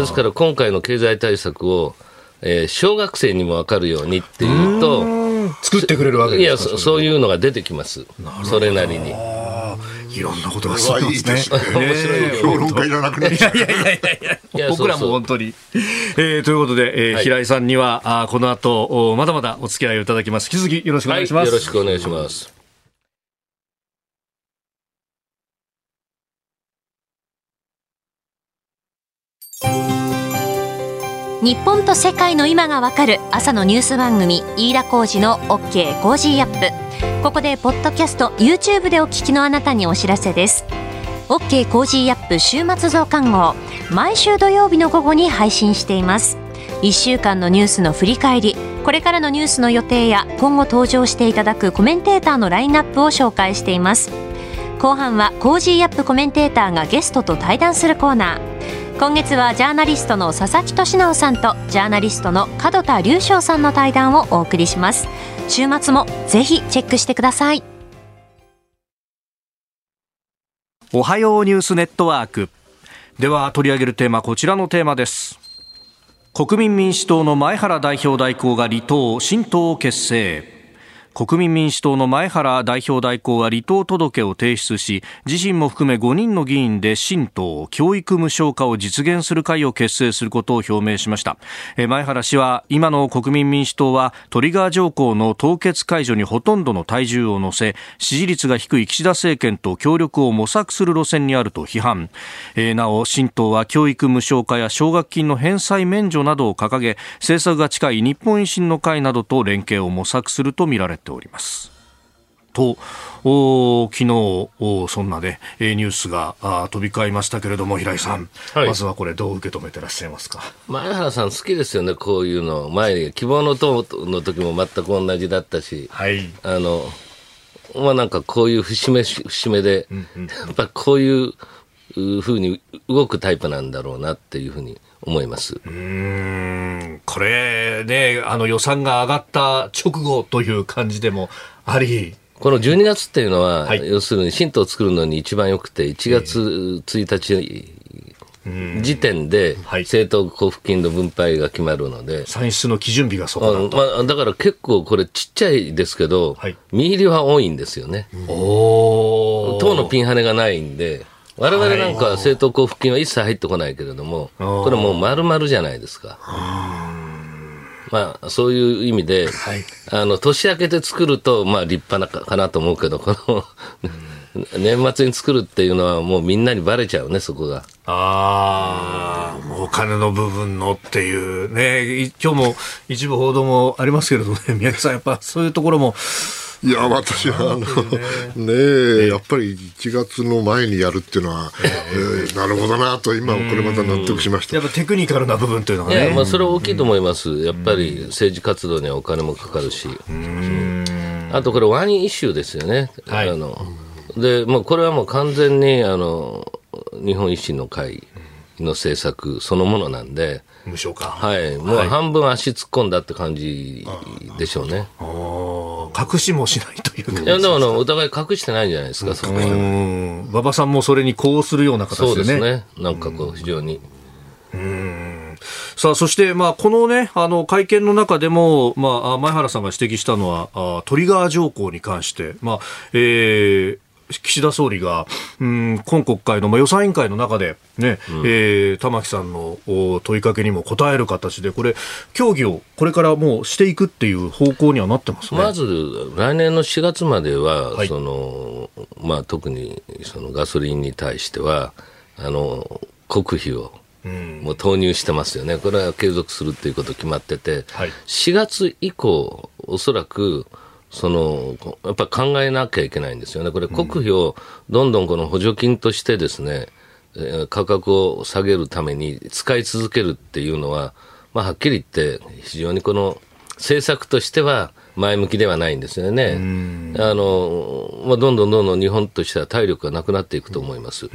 Speaker 6: すから今回の経済対策を、えー、小学生にも分かるようにっていうと、
Speaker 2: 作ってくれるわけ
Speaker 6: ですか？いやそういうのが出てきます、それなりに。
Speaker 2: いろんなことが進んでます
Speaker 5: ね。面白い評論家いらなくなっちゃう。いやいやい
Speaker 2: やいや僕らも本当に。えー、ということで、えー、平井さんにはあこの後まだまだお付き合いをいただきます。引き続きよろしくお願いします。
Speaker 6: よろしくお願いします。
Speaker 3: 日本と世界の今がわかる朝のニュース番組飯田浩二の OK コージーアップここでポッドキャスト YouTube でお聞きのあなたにお知らせです。OK Cozy up 週末増刊号。毎週土曜日の午後に配信しています。1週間のニュースの振り返り。これからのニュースの予定や今後登場していただくコメンテーターのラインナップを紹介しています。後半は Cozy up コメンテーターがゲストと対談するコーナー。今月はジャーナリストの佐々木俊尚さんとジャーナリストの門田隆将さんの対談をお送りします。週末もぜひチェックしてください。
Speaker 2: おはようニュースネットワーク。では取り上げるテーマこちらのテーマです。国民民主党の前原代表代行が離党新党を結成。国民民主党の前原代表代行は離党届を提出し自身も含め5人の議員で新党教育無償化を実現する会を結成することを表明しました。前原氏は今の国民民主党はトリガー条項の凍結解除にほとんどの体重を乗せ支持率が低い岸田政権と協力を模索する路線にあると批判。なお新党は教育無償化や奨学金の返済免除などを掲げ政策が近い日本維新の会などと連携を模索するとみられております。とお昨日おそんなねニュースがあ飛び交いましたけれども平井さん、はい、まずはこれどう受け止めてらっしゃいますか？
Speaker 6: 前原さん好きですよねこういうの。前希望の党の時も全く同じだったし、はい、あのまあなんかこういう節目節目で、うんうん、やっぱこういうふうに動くタイプなんだろうなっていうふうに思います。
Speaker 2: うん。これね、あの予算が上がった直後という感じでもあり、
Speaker 6: この12月っていうのは、はい、要するに新党を作るのに一番よくて、1月1日時点で政党交付金の分配が決まるので、
Speaker 2: 算出の基準日がそこ
Speaker 6: だと、まあ、だから結構これ、ちっちゃいですけど、はい、見入りは多いんですよね。党のピンハネがないんで。我々なんか政党交付金は一切入ってこないけれども、これもう丸々じゃないですか。まあ、そういう意味で、はい、あの年明けて作ると、まあ、立派なかなと思うけど、この 年末に作るっていうのは、もうみんなにばれちゃうね、そこが。
Speaker 2: ああ、もうお金の部分のっていうね、今日も一部報道もありますけれどもね、宮家さん、やっぱそういうところも。
Speaker 5: いや、私は、あの、ねえ、やっぱり1月の前にやるっていうのは、えー、なるほどなと、今、これまた納得しました。
Speaker 2: やっぱテクニカルな部分というのはね。
Speaker 6: まあ、それは大きいと思います。やっぱり政治活動にはお金もかかるし。あと、これ、ワンイシューですよね。はい、あので、もうこれはもう完全に、あの、日本維新の会の政策そのものなんで、
Speaker 2: 無償化。
Speaker 6: はい。もう半分足突っ込んだって感じでしょうね。
Speaker 2: 隠しもしないという
Speaker 6: いや、でもお互い隠してないんじゃないですか、そこは。
Speaker 2: 馬場さんもそれにこうするような形でね。
Speaker 6: そうですね。なんかこう、非常に。
Speaker 2: うんさあ、そして、まあ、このね、あの、会見の中でも、まあ、前原さんが指摘したのは、あトリガー条項に関して、まあ、えー、岸田総理が、うん、今国会の、まあ、予算委員会の中でね、うん、えー、玉木さんの問いかけにも答える形で、これ、協議をこれからもうしていくっていう方向にはなってますね。
Speaker 6: まず、来年の4月までは、はい、そのまあ、特にそのガソリンに対しては、あの国費をもう投入してますよね、これは継続するっていうこと決まってて、はい、4月以降、おそらく、そのやっぱ考えなきゃいけないんですよね、これ、国費をどんどんこの補助金としてですね、価格を下げるために使い続けるっていうのは、まあ、はっきり言って、非常にこの政策としては前向きではないんですよね。あの、まあ、どんどんどんどん日本としては体力がなくなっていくと思います。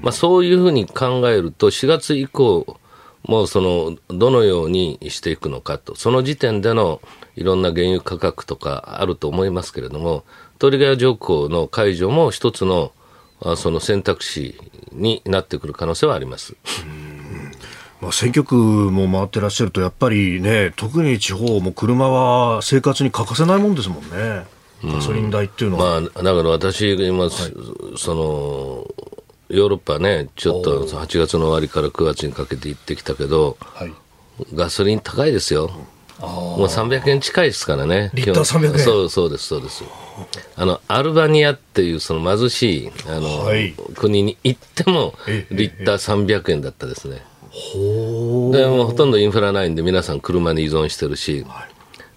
Speaker 6: まあ、そういうふうに考えると、4月以降、もうその、どのようにしていくのかと、その時点でのいろんな原油価格とかあると思いますけれども、トリガー条項の解除も一つのその選択肢になってくる可能性はあります。
Speaker 2: まあ、選挙区も回ってらっしゃると、やっぱりね、特に地方も車は生活に欠かせないもんですもんね。ガソリン代っていうのは。
Speaker 6: うん、まあ、だから私が今、はい、その、ヨーロッパね、ちょっと8月の終わりから9月にかけて行ってきたけど、はい、ガソリン高いですよ。もう300円近いですからね。
Speaker 2: リッター300円。
Speaker 6: そうそうです、そうです。あの、アルバニアっていうその貧しい、あの、はい、国に行っても、リッター300円だったですね。でもほとんどインフラないんで皆さん車に依存してるし、は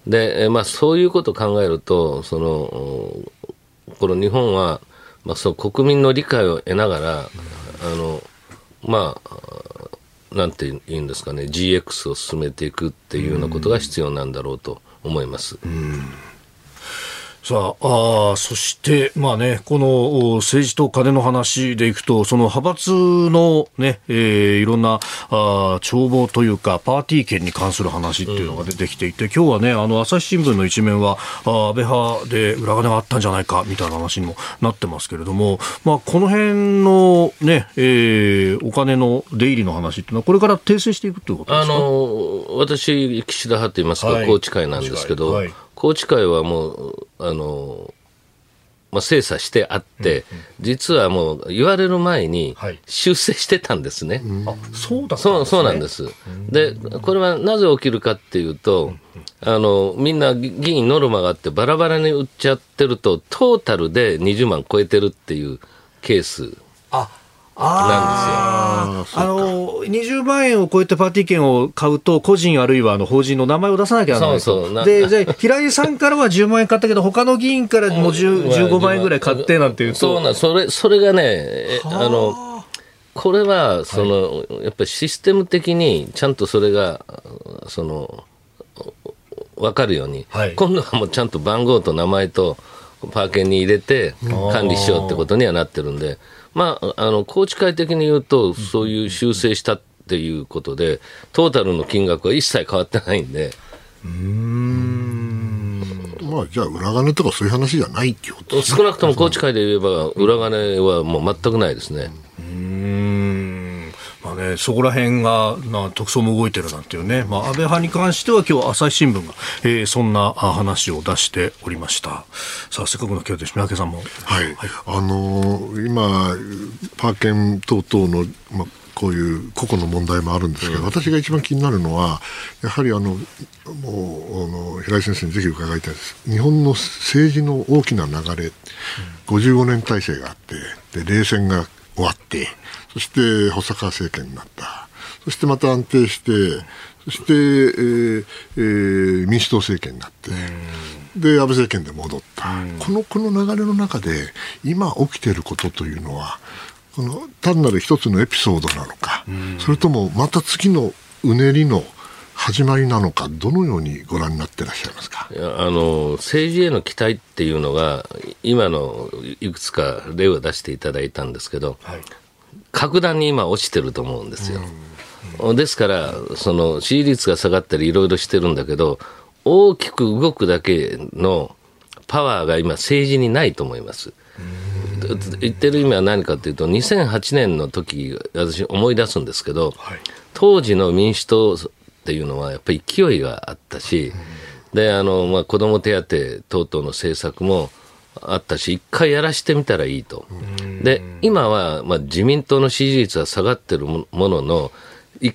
Speaker 6: い、で、まあそういうことを考えると、その、この日本は、まあその国民の理解を得ながら、あの、まあ、なんて言うんですかね、GX を進めていくっていうようなことが必要なんだろうと思います。うん
Speaker 2: さああそして、まあね、この政治と金の話でいくと、その派閥のね、えー、いろんなあ帳簿というか、パーティー券に関する話っていうのが出てきていて、うん、今日はね、あの朝日新聞の一面は、あ安倍派で裏金があったんじゃないかみたいな話にもなってますけれども、まあ、この辺のね、えー、お金の出入りの話っていうのは、これから訂正していくということですか？あの
Speaker 6: 私、岸田派といいますか、はい、宏池会なんですけど、はい宏池会はもう、あの、まあ、精査してあって、実はもう言われる前に
Speaker 2: はい。
Speaker 6: 修正してたんですね。
Speaker 2: そうだった
Speaker 6: そうそうなんです。で、これはなぜ起きるかっていうと、あの、みんな議議員ノルマがあってバラバラに売っちゃってると、トータルで20万超えてるっていうケース。
Speaker 2: あ
Speaker 6: なんですよ。
Speaker 2: あの20万円を超えてパーティー券を買うと、個人あるいはあの法人の名前を出さなきゃならないと、
Speaker 6: そうそう。な
Speaker 2: で じゃあ平井さんからは10万円買ったけど、他の議員からもう10 15万円ぐらい買ってなんていうと、
Speaker 6: そうなん、それ、それがね、えあ。の、これは、その、やっぱりシステム的に、ちゃんとそれが、その、わかるように、
Speaker 2: はい。
Speaker 6: 今度はもうちゃんと番号と名前とパーケンに入れて管理しようってことにはなってるんで、まあ、あの、宏池会的に言うと、そういう修正したっていうことで、トータルの金額は一切変わってないんで、
Speaker 5: まあ、じゃあ、裏金とかそういう話じゃないってことですね。
Speaker 6: 少なくとも宏池会で言えば、裏金はもう全くないですね。
Speaker 2: うんまあね、そこら辺が、な特捜も動いてるなんていうね、まあ、安倍派に関しては今日朝日新聞が、えーそんなあ話を出しておりました。さあ、せっかくの今日です。三宅さんも。
Speaker 5: はい、あのー今、パーケン等々の、まあ、こういう個々の問題もあるんですけど、私が一番気になるのは、やはりあのもうあの平井先生にぜひ伺いたいです、日本の政治の大きな流れ、55年体制があって、で冷戦が終わって、そして細川政権になった、そしてまた安定して、そして、えーえー民主党政権になって、で安倍政権で戻った、このこの流れの中で今起きていることというのはこの単なる一つのエピソードなのか、それともまた次のうねりの始まりなのかどのようにご覧になってらっしゃいますか？
Speaker 6: いやあの政治への期待っていうのが、今のいくつか例を出していただいたんですけど、
Speaker 2: はい
Speaker 6: 格段に今、落ちてると思うんですよ。ですから、その支持率が下がったり、いろいろしてるんだけど、大きく動くだけのパワーが今、政治にないと思います。言ってる意味は何かというと、2008年の時私、思い出すんですけど、
Speaker 2: はい
Speaker 6: 当時の民主党っていうのは、やっぱり勢いがあったし、であのまあ、子ども手当等々の政策もあったし、一回やらしてみたらいいと。で今は、まあ、自民党の支持率は下がってるもものの、い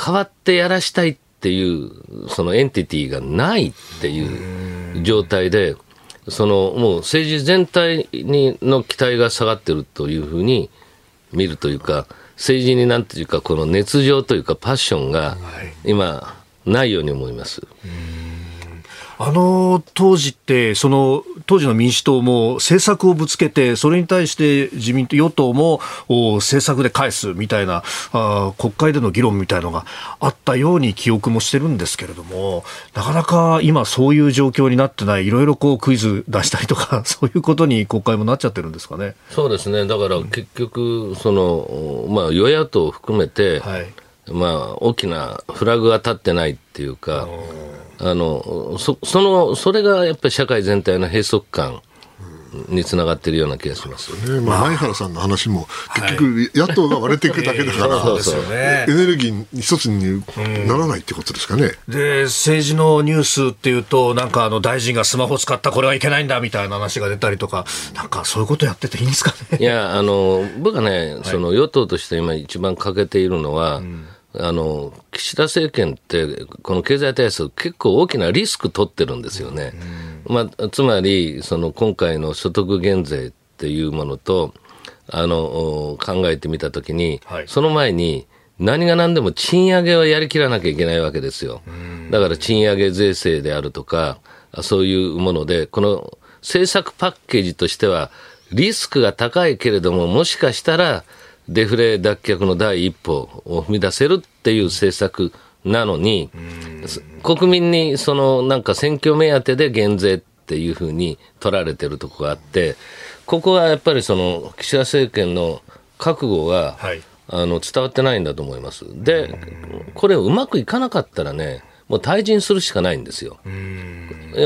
Speaker 6: 変わってやらしたいっていう、そのエンティティがないっていう状態で、そのもう政治全体にの期待が下がってるというふうに見るというか、政治になんていうか、この熱情というか、パッションが今、ないように思います。
Speaker 2: あの当時って、その当時の民主党も政策をぶつけて、それに対して自民党、与党もお政策で返すみたいなあー国会での議論みたいのがあったように記憶もしてるんですけれども、なかなか今、そういう状況になってない、いろいろこうクイズ出したりとか、そういうことに国会もなっちゃってるんですかね。
Speaker 6: そうですね、だから結局、そのまあ、与野党を含めて、
Speaker 2: はい
Speaker 6: まあ、大きなフラグが立ってないっていうか、あのそそのそれがやっぱり社会全体の閉塞感につながっているような気がします。
Speaker 5: ねまあ、前原さんの話も結局、野党が割れていくだけだから、
Speaker 6: そうそう
Speaker 2: ね
Speaker 5: エネルギー一つにならないってことですかね。
Speaker 2: で政治のニュースっていうと、なんかあの大臣がスマホ使った、これはいけないんだみたいな話が出たりとか、なんかそういうことやってていいんですかね。
Speaker 6: いや、あの、僕はね、その与党として今一番欠けているのは、あの、岸田政権って、この経済対策結構大きなリスク取ってるんですよね。まあ、つまり、その今回の所得減税っていうものと、あの、お考えてみたときに、
Speaker 2: はい
Speaker 6: その前に、何が何でも賃上げはやりきらなきゃいけないわけですよ。だから賃上げ税制であるとか、あそういうもので、この政策パッケージとしては、リスクが高いけれども、もしかしたら、デフレ脱却の第一歩を踏み出せるっていう政策なのに、国民にそのなんか選挙目当てで減税っていうふうに取られてるとこがあって、ここはやっぱりその岸田政権の覚悟が、
Speaker 2: はい
Speaker 6: あの伝わってないんだと思います。で、これうまくいかなかったらね、もう退陣するしかないんですよ。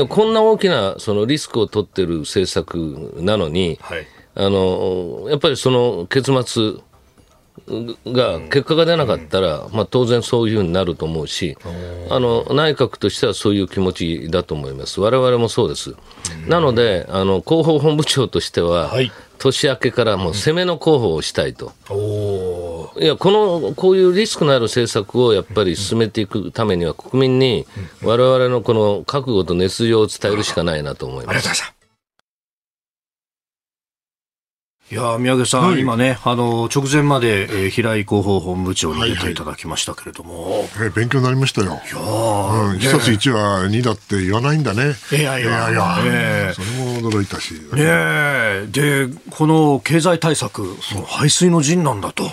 Speaker 6: こんな大きなそのリスクを取ってる政策なのに、
Speaker 2: はい
Speaker 6: あのやっぱりその結末、が、結果が出なかったら、まあ、当然そういうふうになると思うし、あの内閣としてはそういう気持ちだと思います、われわれもそうです。なので、あの広報本部長としては、はい、年明けからもう攻めの広報をしたいと。いやこのこういうリスクのある政策をやっぱり進めていくためには、国民にわれわれのこの覚悟と熱情を伝えるしかないなと思います。
Speaker 2: いや宮家さん、はい、今ね、あの直前まで、えー、平井広報本部長に出ていただきましたけれども、はいはい、え
Speaker 5: ー、勉強になりましたよ。いやうん、一つ一は二だって言わないんだね。
Speaker 2: いやいやいや、
Speaker 5: えー、それも驚いたし。
Speaker 2: ねで、この経済対策、その排水の陣なんだと。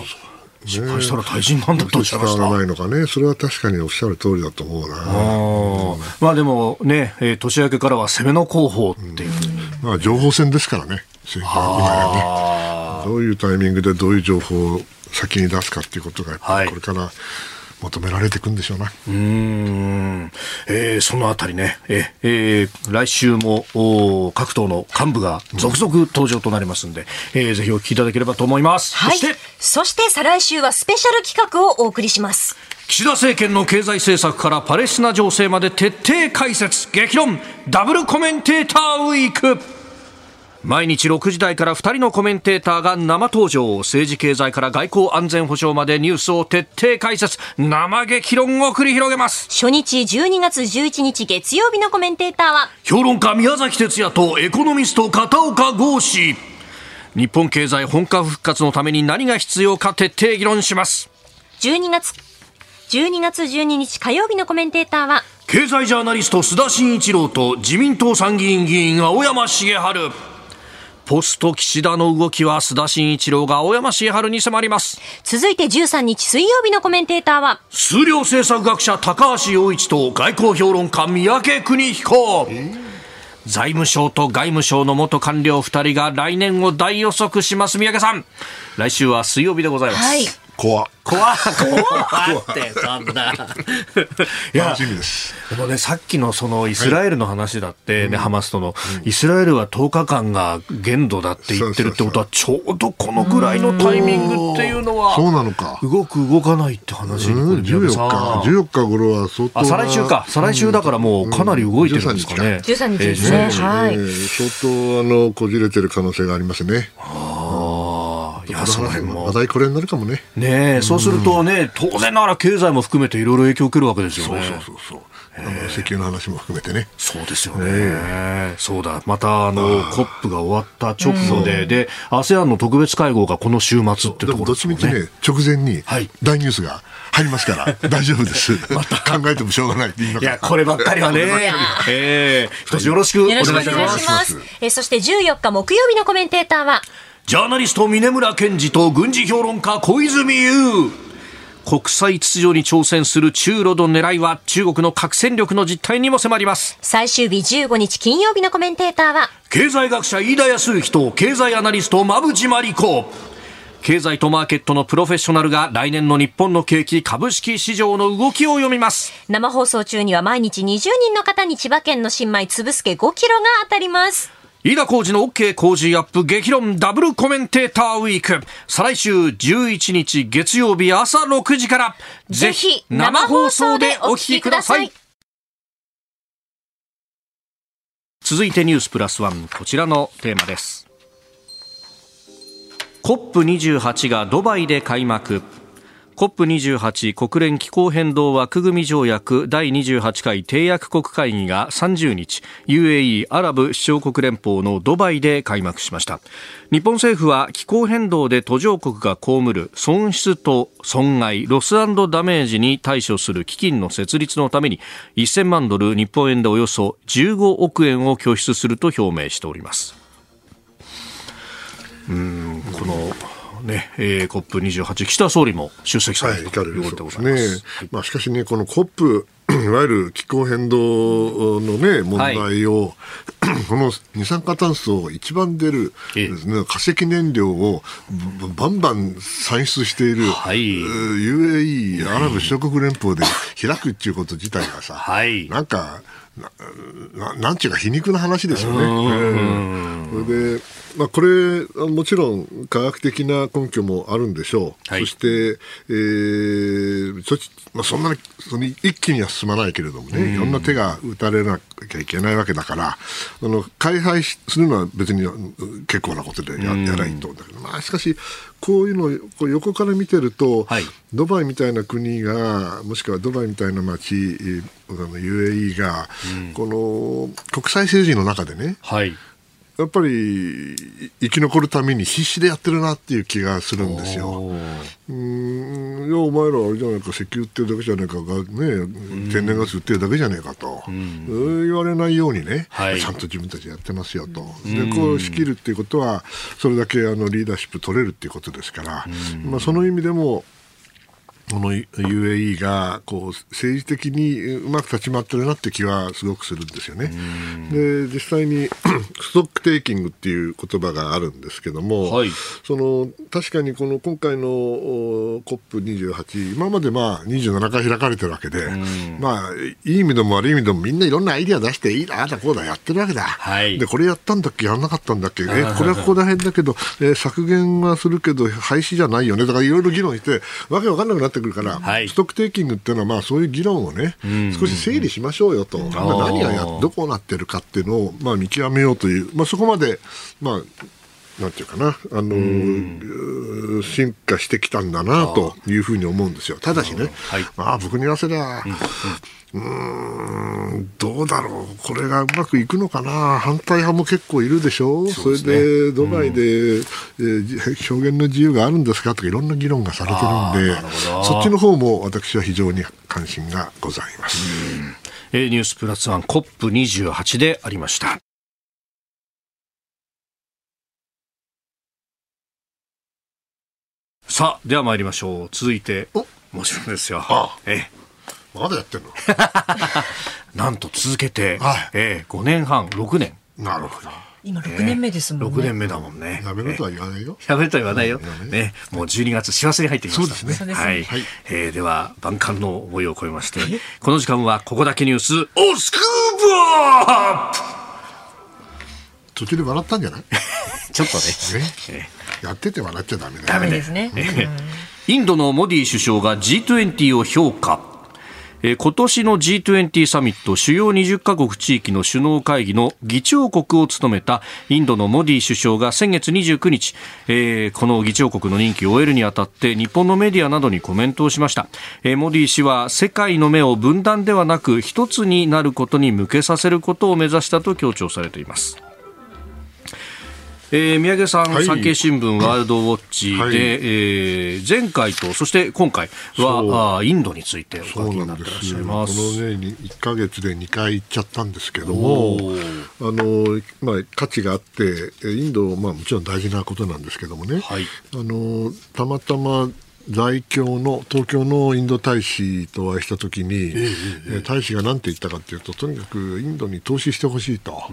Speaker 2: 失敗したら大臣なんだとおっしゃいました。
Speaker 5: ないのかね、それは確かにおっしゃる通りだと思うな。あ
Speaker 2: まあでもね、えー、年明けからは攻めの候補っていう、
Speaker 5: うん、まあ情報戦ですからね。選挙今やね、どういうタイミングでどういう情報を先に出すかっていうことが、これから求められていくんでしょうな。
Speaker 2: うん、えー、そのあたりね、ええー、来週もお各党の幹部が続々登場となりますんで、うん、えー、ぜひお聞きいただければと思います。
Speaker 3: はい、そして、そして再来週はスペシャル企画をお送りします。
Speaker 2: 岸田政権の経済政策からパレスチナ情勢まで徹底解説。激論。ダブルコメンテーターウィーク毎日6時台から2人のコメンテーターが生登場政治経済から外交安全保障までニュースを徹底解説。生激論を繰り広げます。
Speaker 3: 初日12月11日月曜日のコメンテーターは
Speaker 2: 評論家宮崎哲也とエコノミスト片岡剛志日本経済本格復活のために何が必要か徹底議論します。
Speaker 3: 12月12月12日火曜日のコメンテーターは
Speaker 2: 経済ジャーナリスト須田慎一郎と自民党参議院議員青山茂春ポスト岸田の動きは須田慎一郎が青山茂春に迫ります。
Speaker 3: 続いて13日水曜日のコメンテーターは。
Speaker 2: 数量政策学者高橋洋一と外交評論家三宅邦彦。財務省と外務省の元官僚2人が来年を大予測します。三宅さん来週は水曜日でございます、はい
Speaker 5: 怖
Speaker 2: 怖怖っ。てそんな。
Speaker 5: いや楽しみです。
Speaker 2: でもねさっきのそのイスラエルの話だって、ね、はい、ハマスとの、うん、イスラエルは10日間が限度だって言ってるってことはちょうどこのぐらいのタイミングっていうのは
Speaker 5: そうなのか。
Speaker 2: 動く動かないって話に
Speaker 5: 14日。14日頃は相当
Speaker 2: あ再来週か。再来週だからもうかなり動いてるんですかね、
Speaker 3: うん、13日ですね、えー、はい、え
Speaker 5: ー、相当あのこじれてる可能性がありますね。
Speaker 2: いやその辺
Speaker 5: も。話題これになるかもね。
Speaker 2: ねそうするとね当然ながら経済も含めていろいろ影響を受けるわけですよね。
Speaker 5: そうそうそうあの石油の話も含めてね。
Speaker 2: そうですよね。そうだ。また、あの、コップが終わった直後で、で、ASEAN の特別会合がこの週末ってところですね。どっちみちね、
Speaker 5: 直前に大ニュースが入りますから、大丈夫です。また。考えてもしょうがないって言い
Speaker 2: いや、こればっかりはね。ええ、一つよろしくお願いします。
Speaker 3: えそして14日木曜日のコメンテーターは、
Speaker 2: ジャーナリスト峰村健二と軍事評論家小泉悠国際秩序に挑戦する中ロの狙いは中国の核戦力の実態にも迫ります。
Speaker 3: 最終日15日金曜日のコメンテーターは
Speaker 2: 経済学者飯田康之と経済アナリスト馬淵真理子。経済とマーケットのプロフェッショナルが来年の日本の景気株式市場の動きを読みます。
Speaker 3: 生放送中には毎日20人の方に千葉県の新米つぶすけ5キロが当たります
Speaker 2: 飯田浩二の OK 工事アップ激論ダブルコメンテーターウィーク。再来週11日月曜日朝6時から、ぜひ生放送でお聞きください。続いてニュースプラスワン、こちらのテーマです。COP28 がドバイで開幕。COP28 国連気候変動枠組条約第28回締約国会議が30日 UAE アラブ首長国連邦のドバイで開幕しました。日本政府は気候変動で途上国が被る損失と損害ロスダメージに対処する基金の設立のために1000万ドル日本円でおよそ15億円を拠出すると表明しております。うんこのね、えー、COP28、岸田総理も出席されるということでございます。
Speaker 5: ね。まあ、しかしね、この COP、いわゆる気候変動のね、問題を、はい、この二酸化炭素を一番出る、ね、化石燃料をバンバン産出している、はい、UAE、アラブ首長国連邦で開くっていうこと自体がさ、はい、なんか、ななんちゅうか皮肉な話ですよね。えー、それで、まあ、これ、もちろん科学的な根拠もあるんでしょう。はい、そして、えーそまあ、そんなにその一気には進まないけれどもね、いろんな手が打たれなきゃいけないわけだから、あの開廃するのは別に結構なことでややらいいと思うんだけど、まあ、しかし、こういうのをこう横から見てると、はい、ドバイみたいな国が、もしくはドバイみたいな街、UAE が、うん、この国際政治の中でね、はいやっぱり生き残るために必死でやってるなっていう気がするんですよ。うん。いやお前らあれじゃないか石油売ってるだけじゃないかが、ね、天然ガス売ってるだけじゃないかと、うん、言われないようにね、はい、ちゃんと自分たちやってますよと、でこう仕切るっていうことはそれだけあのリーダーシップ取れるっていうことですから、まあ、その意味でもこの UAE がこう政治的にうまく立ち回ってるなって気はすごくするんですよね。で実際に ストックテイキングっていう言葉があるんですけども、はい、その確かにこの今回の COP28 今までまあ27回開かれてるわけで、まあいい意味でも悪い意味でもみんないろんなアイディア出していいなあだこうだやってるわけだ、はい、でこれやったんだっけやらなかったん。だっけえこれはここら辺だけど、えー、削減はするけど廃止じゃないよねとかいろいろ議論してわけわかんなくなってってくるから、はい、ストックテイキングっていうのは、まあ、そういう議論をね、少し整理しましょうよと、何がやどこうなってるかっていうのを、まあ、見極めようという、まあ、そこまで、まあ、なんていうかな、あのー、進化してきたんだなというふうに思うんですよ。ただしね、はい、まあ僕に言わせりゃ、うん、ん、どうだろう、これがうまくいくのかな、反対派も結構いるでしょ、そ、ね,、れでドバイで、うん、えー、表現の自由があるんですかとか、いろんな議論がされてるんで、そっちの方も私は非常に関心がございます。
Speaker 2: えー、ニュースプラスワン COP28 でありました。さあ、では参りましょう。続いて、もちろんですよ。
Speaker 5: ああええ。まだやってんの？
Speaker 2: なんと続けて、はい、ええ、5年半、6年。
Speaker 5: なるほど。
Speaker 3: 今6年目ですもんね。
Speaker 2: 6年目だもんね。
Speaker 5: やめろとは言わないよ。
Speaker 2: やめろとは言わないよ。ね、もう12月、幸せに入ってきました。
Speaker 5: そうですね。
Speaker 2: はい。えー、では、万感の思いを超えまして、この時間はここだけニュース、おスクープアップ
Speaker 5: 途中で笑ったんじゃない？
Speaker 2: ちょっとね。
Speaker 5: ねやってて笑っちゃダメだよ
Speaker 3: ね。ダメですね。
Speaker 2: インドのモディ首相が G20 を評価。え今年の G20 サミット主要20カ国地域の首脳会議の議長国を務めたインドのモディ首相が先月29日、えー、この議長国の任期を終えるにあたって日本のメディアなどにコメントをしました、えー、モディ氏は世界の目を分断ではなく一つになることに向けさせることを目指したと強調されています。えー、宮家さん、はい、産経新聞ワールドウォッチで、はい、えー、前回と、そして今回はあインドについてお書きになってらっしゃいます。
Speaker 5: このね、1か月で2回行っちゃったんですけども、あのまあ、価値があって、インド、まあ、もちろん大事なことなんですけどもね、はい、あのたまたま在京の東京のインド大使とお会いしたときに、えー、大使が何て言ったかというととにかくインドに投資してほしいと。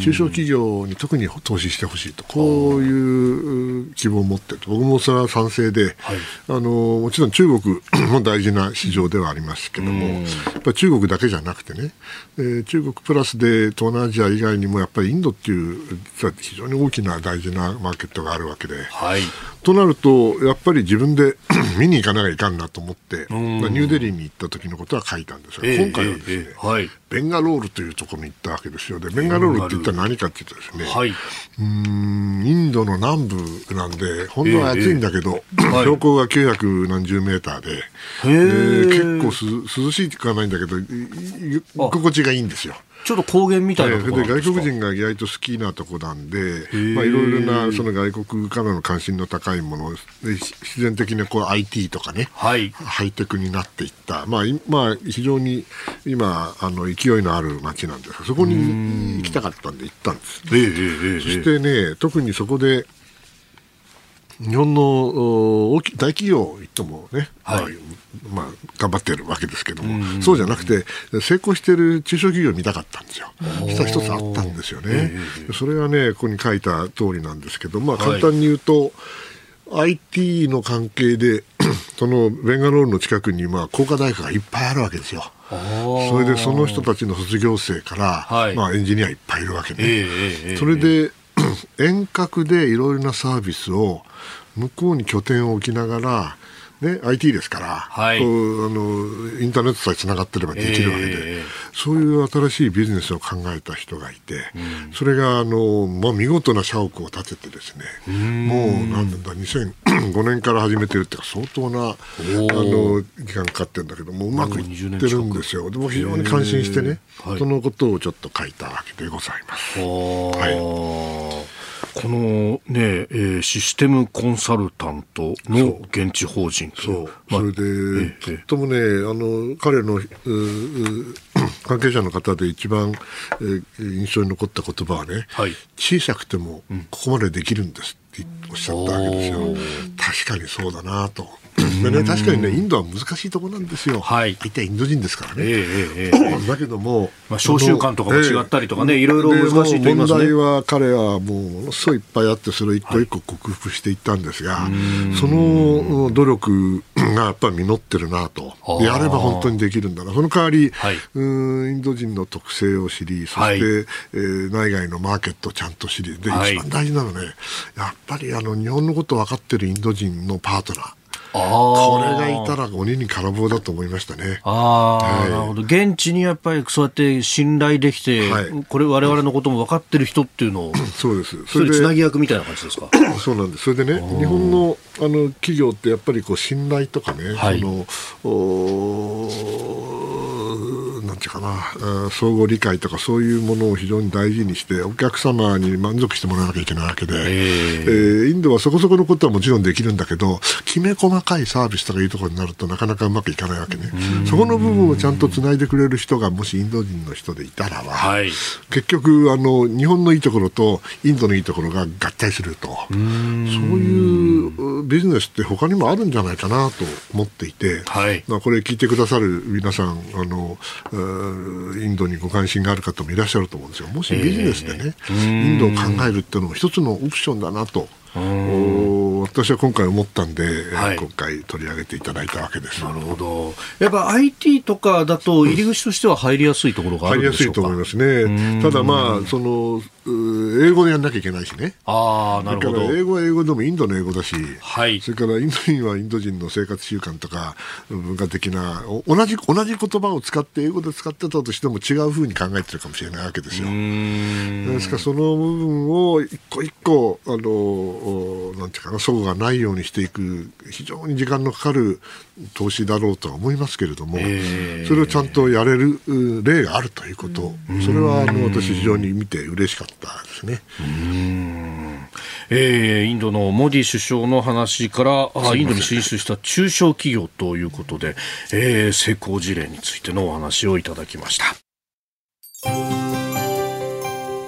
Speaker 5: 中小企業に特に投資してほしいと。こういう希望を持って僕もそれは賛成で、はい、あのもちろん中国 も大事な市場ではありますけどもやっぱり中国だけじゃなくてね、えー、中国プラスで東南アジア以外にもやっぱりインドっていう実は非常に大きな大事なマーケットがあるわけで、はい、となるとやっぱり自分で 見に行かなきゃいかんなと思って、まあ、ニューデリーに行った時のことは書いたんですが、えー、今回はですね、えーはい、ベンガロールというところに行ったわけですよ。で、ベンガロールって言ったら何かって言ったらですね、はい、うんインドの南部なんで、本当は暑いんだけど、えー、標高が900何十メーターで、え。ー、結構涼しいって言わないんだけど、居心地がいいんですよ。
Speaker 2: ちょっっと高原みたいな
Speaker 5: 外国人が意外と好きなとこなんで、まあ、いろいろなその外国からの関心の高いもの必然的にこう IT とかね、はい、ハイテクになっていった、まあまあ、非常に今あの勢いのある街なんですがそこに行きたかったんで行ったんです。そしてね特にそこで日本の大大企業行ってもね、はい、まあ、頑張ってるわけですけども、そうじゃなくて、成功している中小企業を見たかったんですよ。実は一つあったんですよね。それがね、ここに書いた通りなんですけど、まあ、簡単に言うと、はい、IT の関係で、そのベンガロールの近くに、まあ、工科大学がいっぱいあるわけですよ。それでその人たちの卒業生から、はい、まあ、エンジニアいっぱいいるわけで、えー、それで、遠隔でいろいろなサービスを向こうに拠点を置きながらね、IT ですから、はい、あのインターネットさえつながってればできるわけで、えー、そういう新しいビジネスを考えた人がいて、うん、それがあの、まあ、見事な社屋を建ててですね、もうなんだ、2005年から始めてるっていうか、相当なあの時間かかってるんだけども、うまくいってるんですよ。でも非常に感心してね、そのことをちょっと書いたわけでございます。
Speaker 2: はいこのね、えー、システムコンサルタントの現地法人
Speaker 5: そう、まあ、それで、とってもね、あの彼の 関係者の方で一番、えー、印象に残った言葉はね、はい、小さくてもここまでできるんですっておっしゃったわけですよ。確かにそうだなと。でね、確かにね、インドは難しいところなんですよ。はい。一体インド人ですからね。えーえー、だけども、
Speaker 2: まあ、召集感とかも違ったりとかね、いろいろ難しいと言います
Speaker 5: ね。問題は彼はもう、ものすごいいっぱいあって、それを一個一個克服していったんですが、はい、その努力がやっぱり実ってるなと。やれば本当にできるんだな。その代わり、はい、うんインド人の特性を知り、そして、はい、えー、内外のマーケットをちゃんと知り、で、一番大事なのね、やっぱりあの、日本のこと分かってるインド人のパートナー。これがいたら鬼に金棒だと思いましたね。
Speaker 2: ああ、はい、なるほど。現地にやっぱりそうやって信頼できて、はい、これ我々のことも分かってる人っていうのを、
Speaker 5: そうです。
Speaker 2: それでつなぎ役みたいな感じですか？
Speaker 5: そうなんです。それでね、日本のあの企業ってやっぱりこう信頼とかね、はい、そのなんていうかな、相互理解とかそういうものを非常に大事にして、お客様に満足してもらわなきゃいけないわけで、えー、インドはそこそこのことはもちろんできるんだけど、きめ細かいサービスとかいうところになるとなかなかうまくいかないわけね。そこの部分をちゃんとつないでくれる人がもしインド人の人でいたらば、はい、結局あの、日本のいいところとインドのいいところが合体すると、そういうビジネスって他にもあるんじゃないかなと思っていて、はい、まあこれ聞いてくださる皆さん、あのインドにご関心がある方もいらっしゃると思うんですよ。もしビジネスでね、えー、インドを考えるっていうのも一つのオプションだなと。私は今回思ったんで、はい、今回取り上げていただいたわけです。
Speaker 2: なるほど。やっぱ IT とかだと入り口としては入りやすいところがあるんでしょうか、
Speaker 5: 入りやすいと思いますね。ただまあその英語でやんなきゃいけないしね。
Speaker 2: ああ、なるほど。
Speaker 5: 英語は英語でもインドの英語だし、はい、それからインド人はインド人の生活習慣とか文化的な、同じ、同じ言葉を使って英語で使ってたとしても違うふうに考えてるかもしれないわけですよ。ですからその部分を一個一個、あの、なんていうかな、齟齬がないようにしていく、非常に時間のかかる投資だろうとは思いますけれども、えー、それをちゃんとやれる例があるということ、それはあの私非常に見て嬉しかった。ったですね。
Speaker 2: えー、インドのモディ首相の話からあインドに進出した中小企業ということで、えー、成功事例についてのお話をいただきました。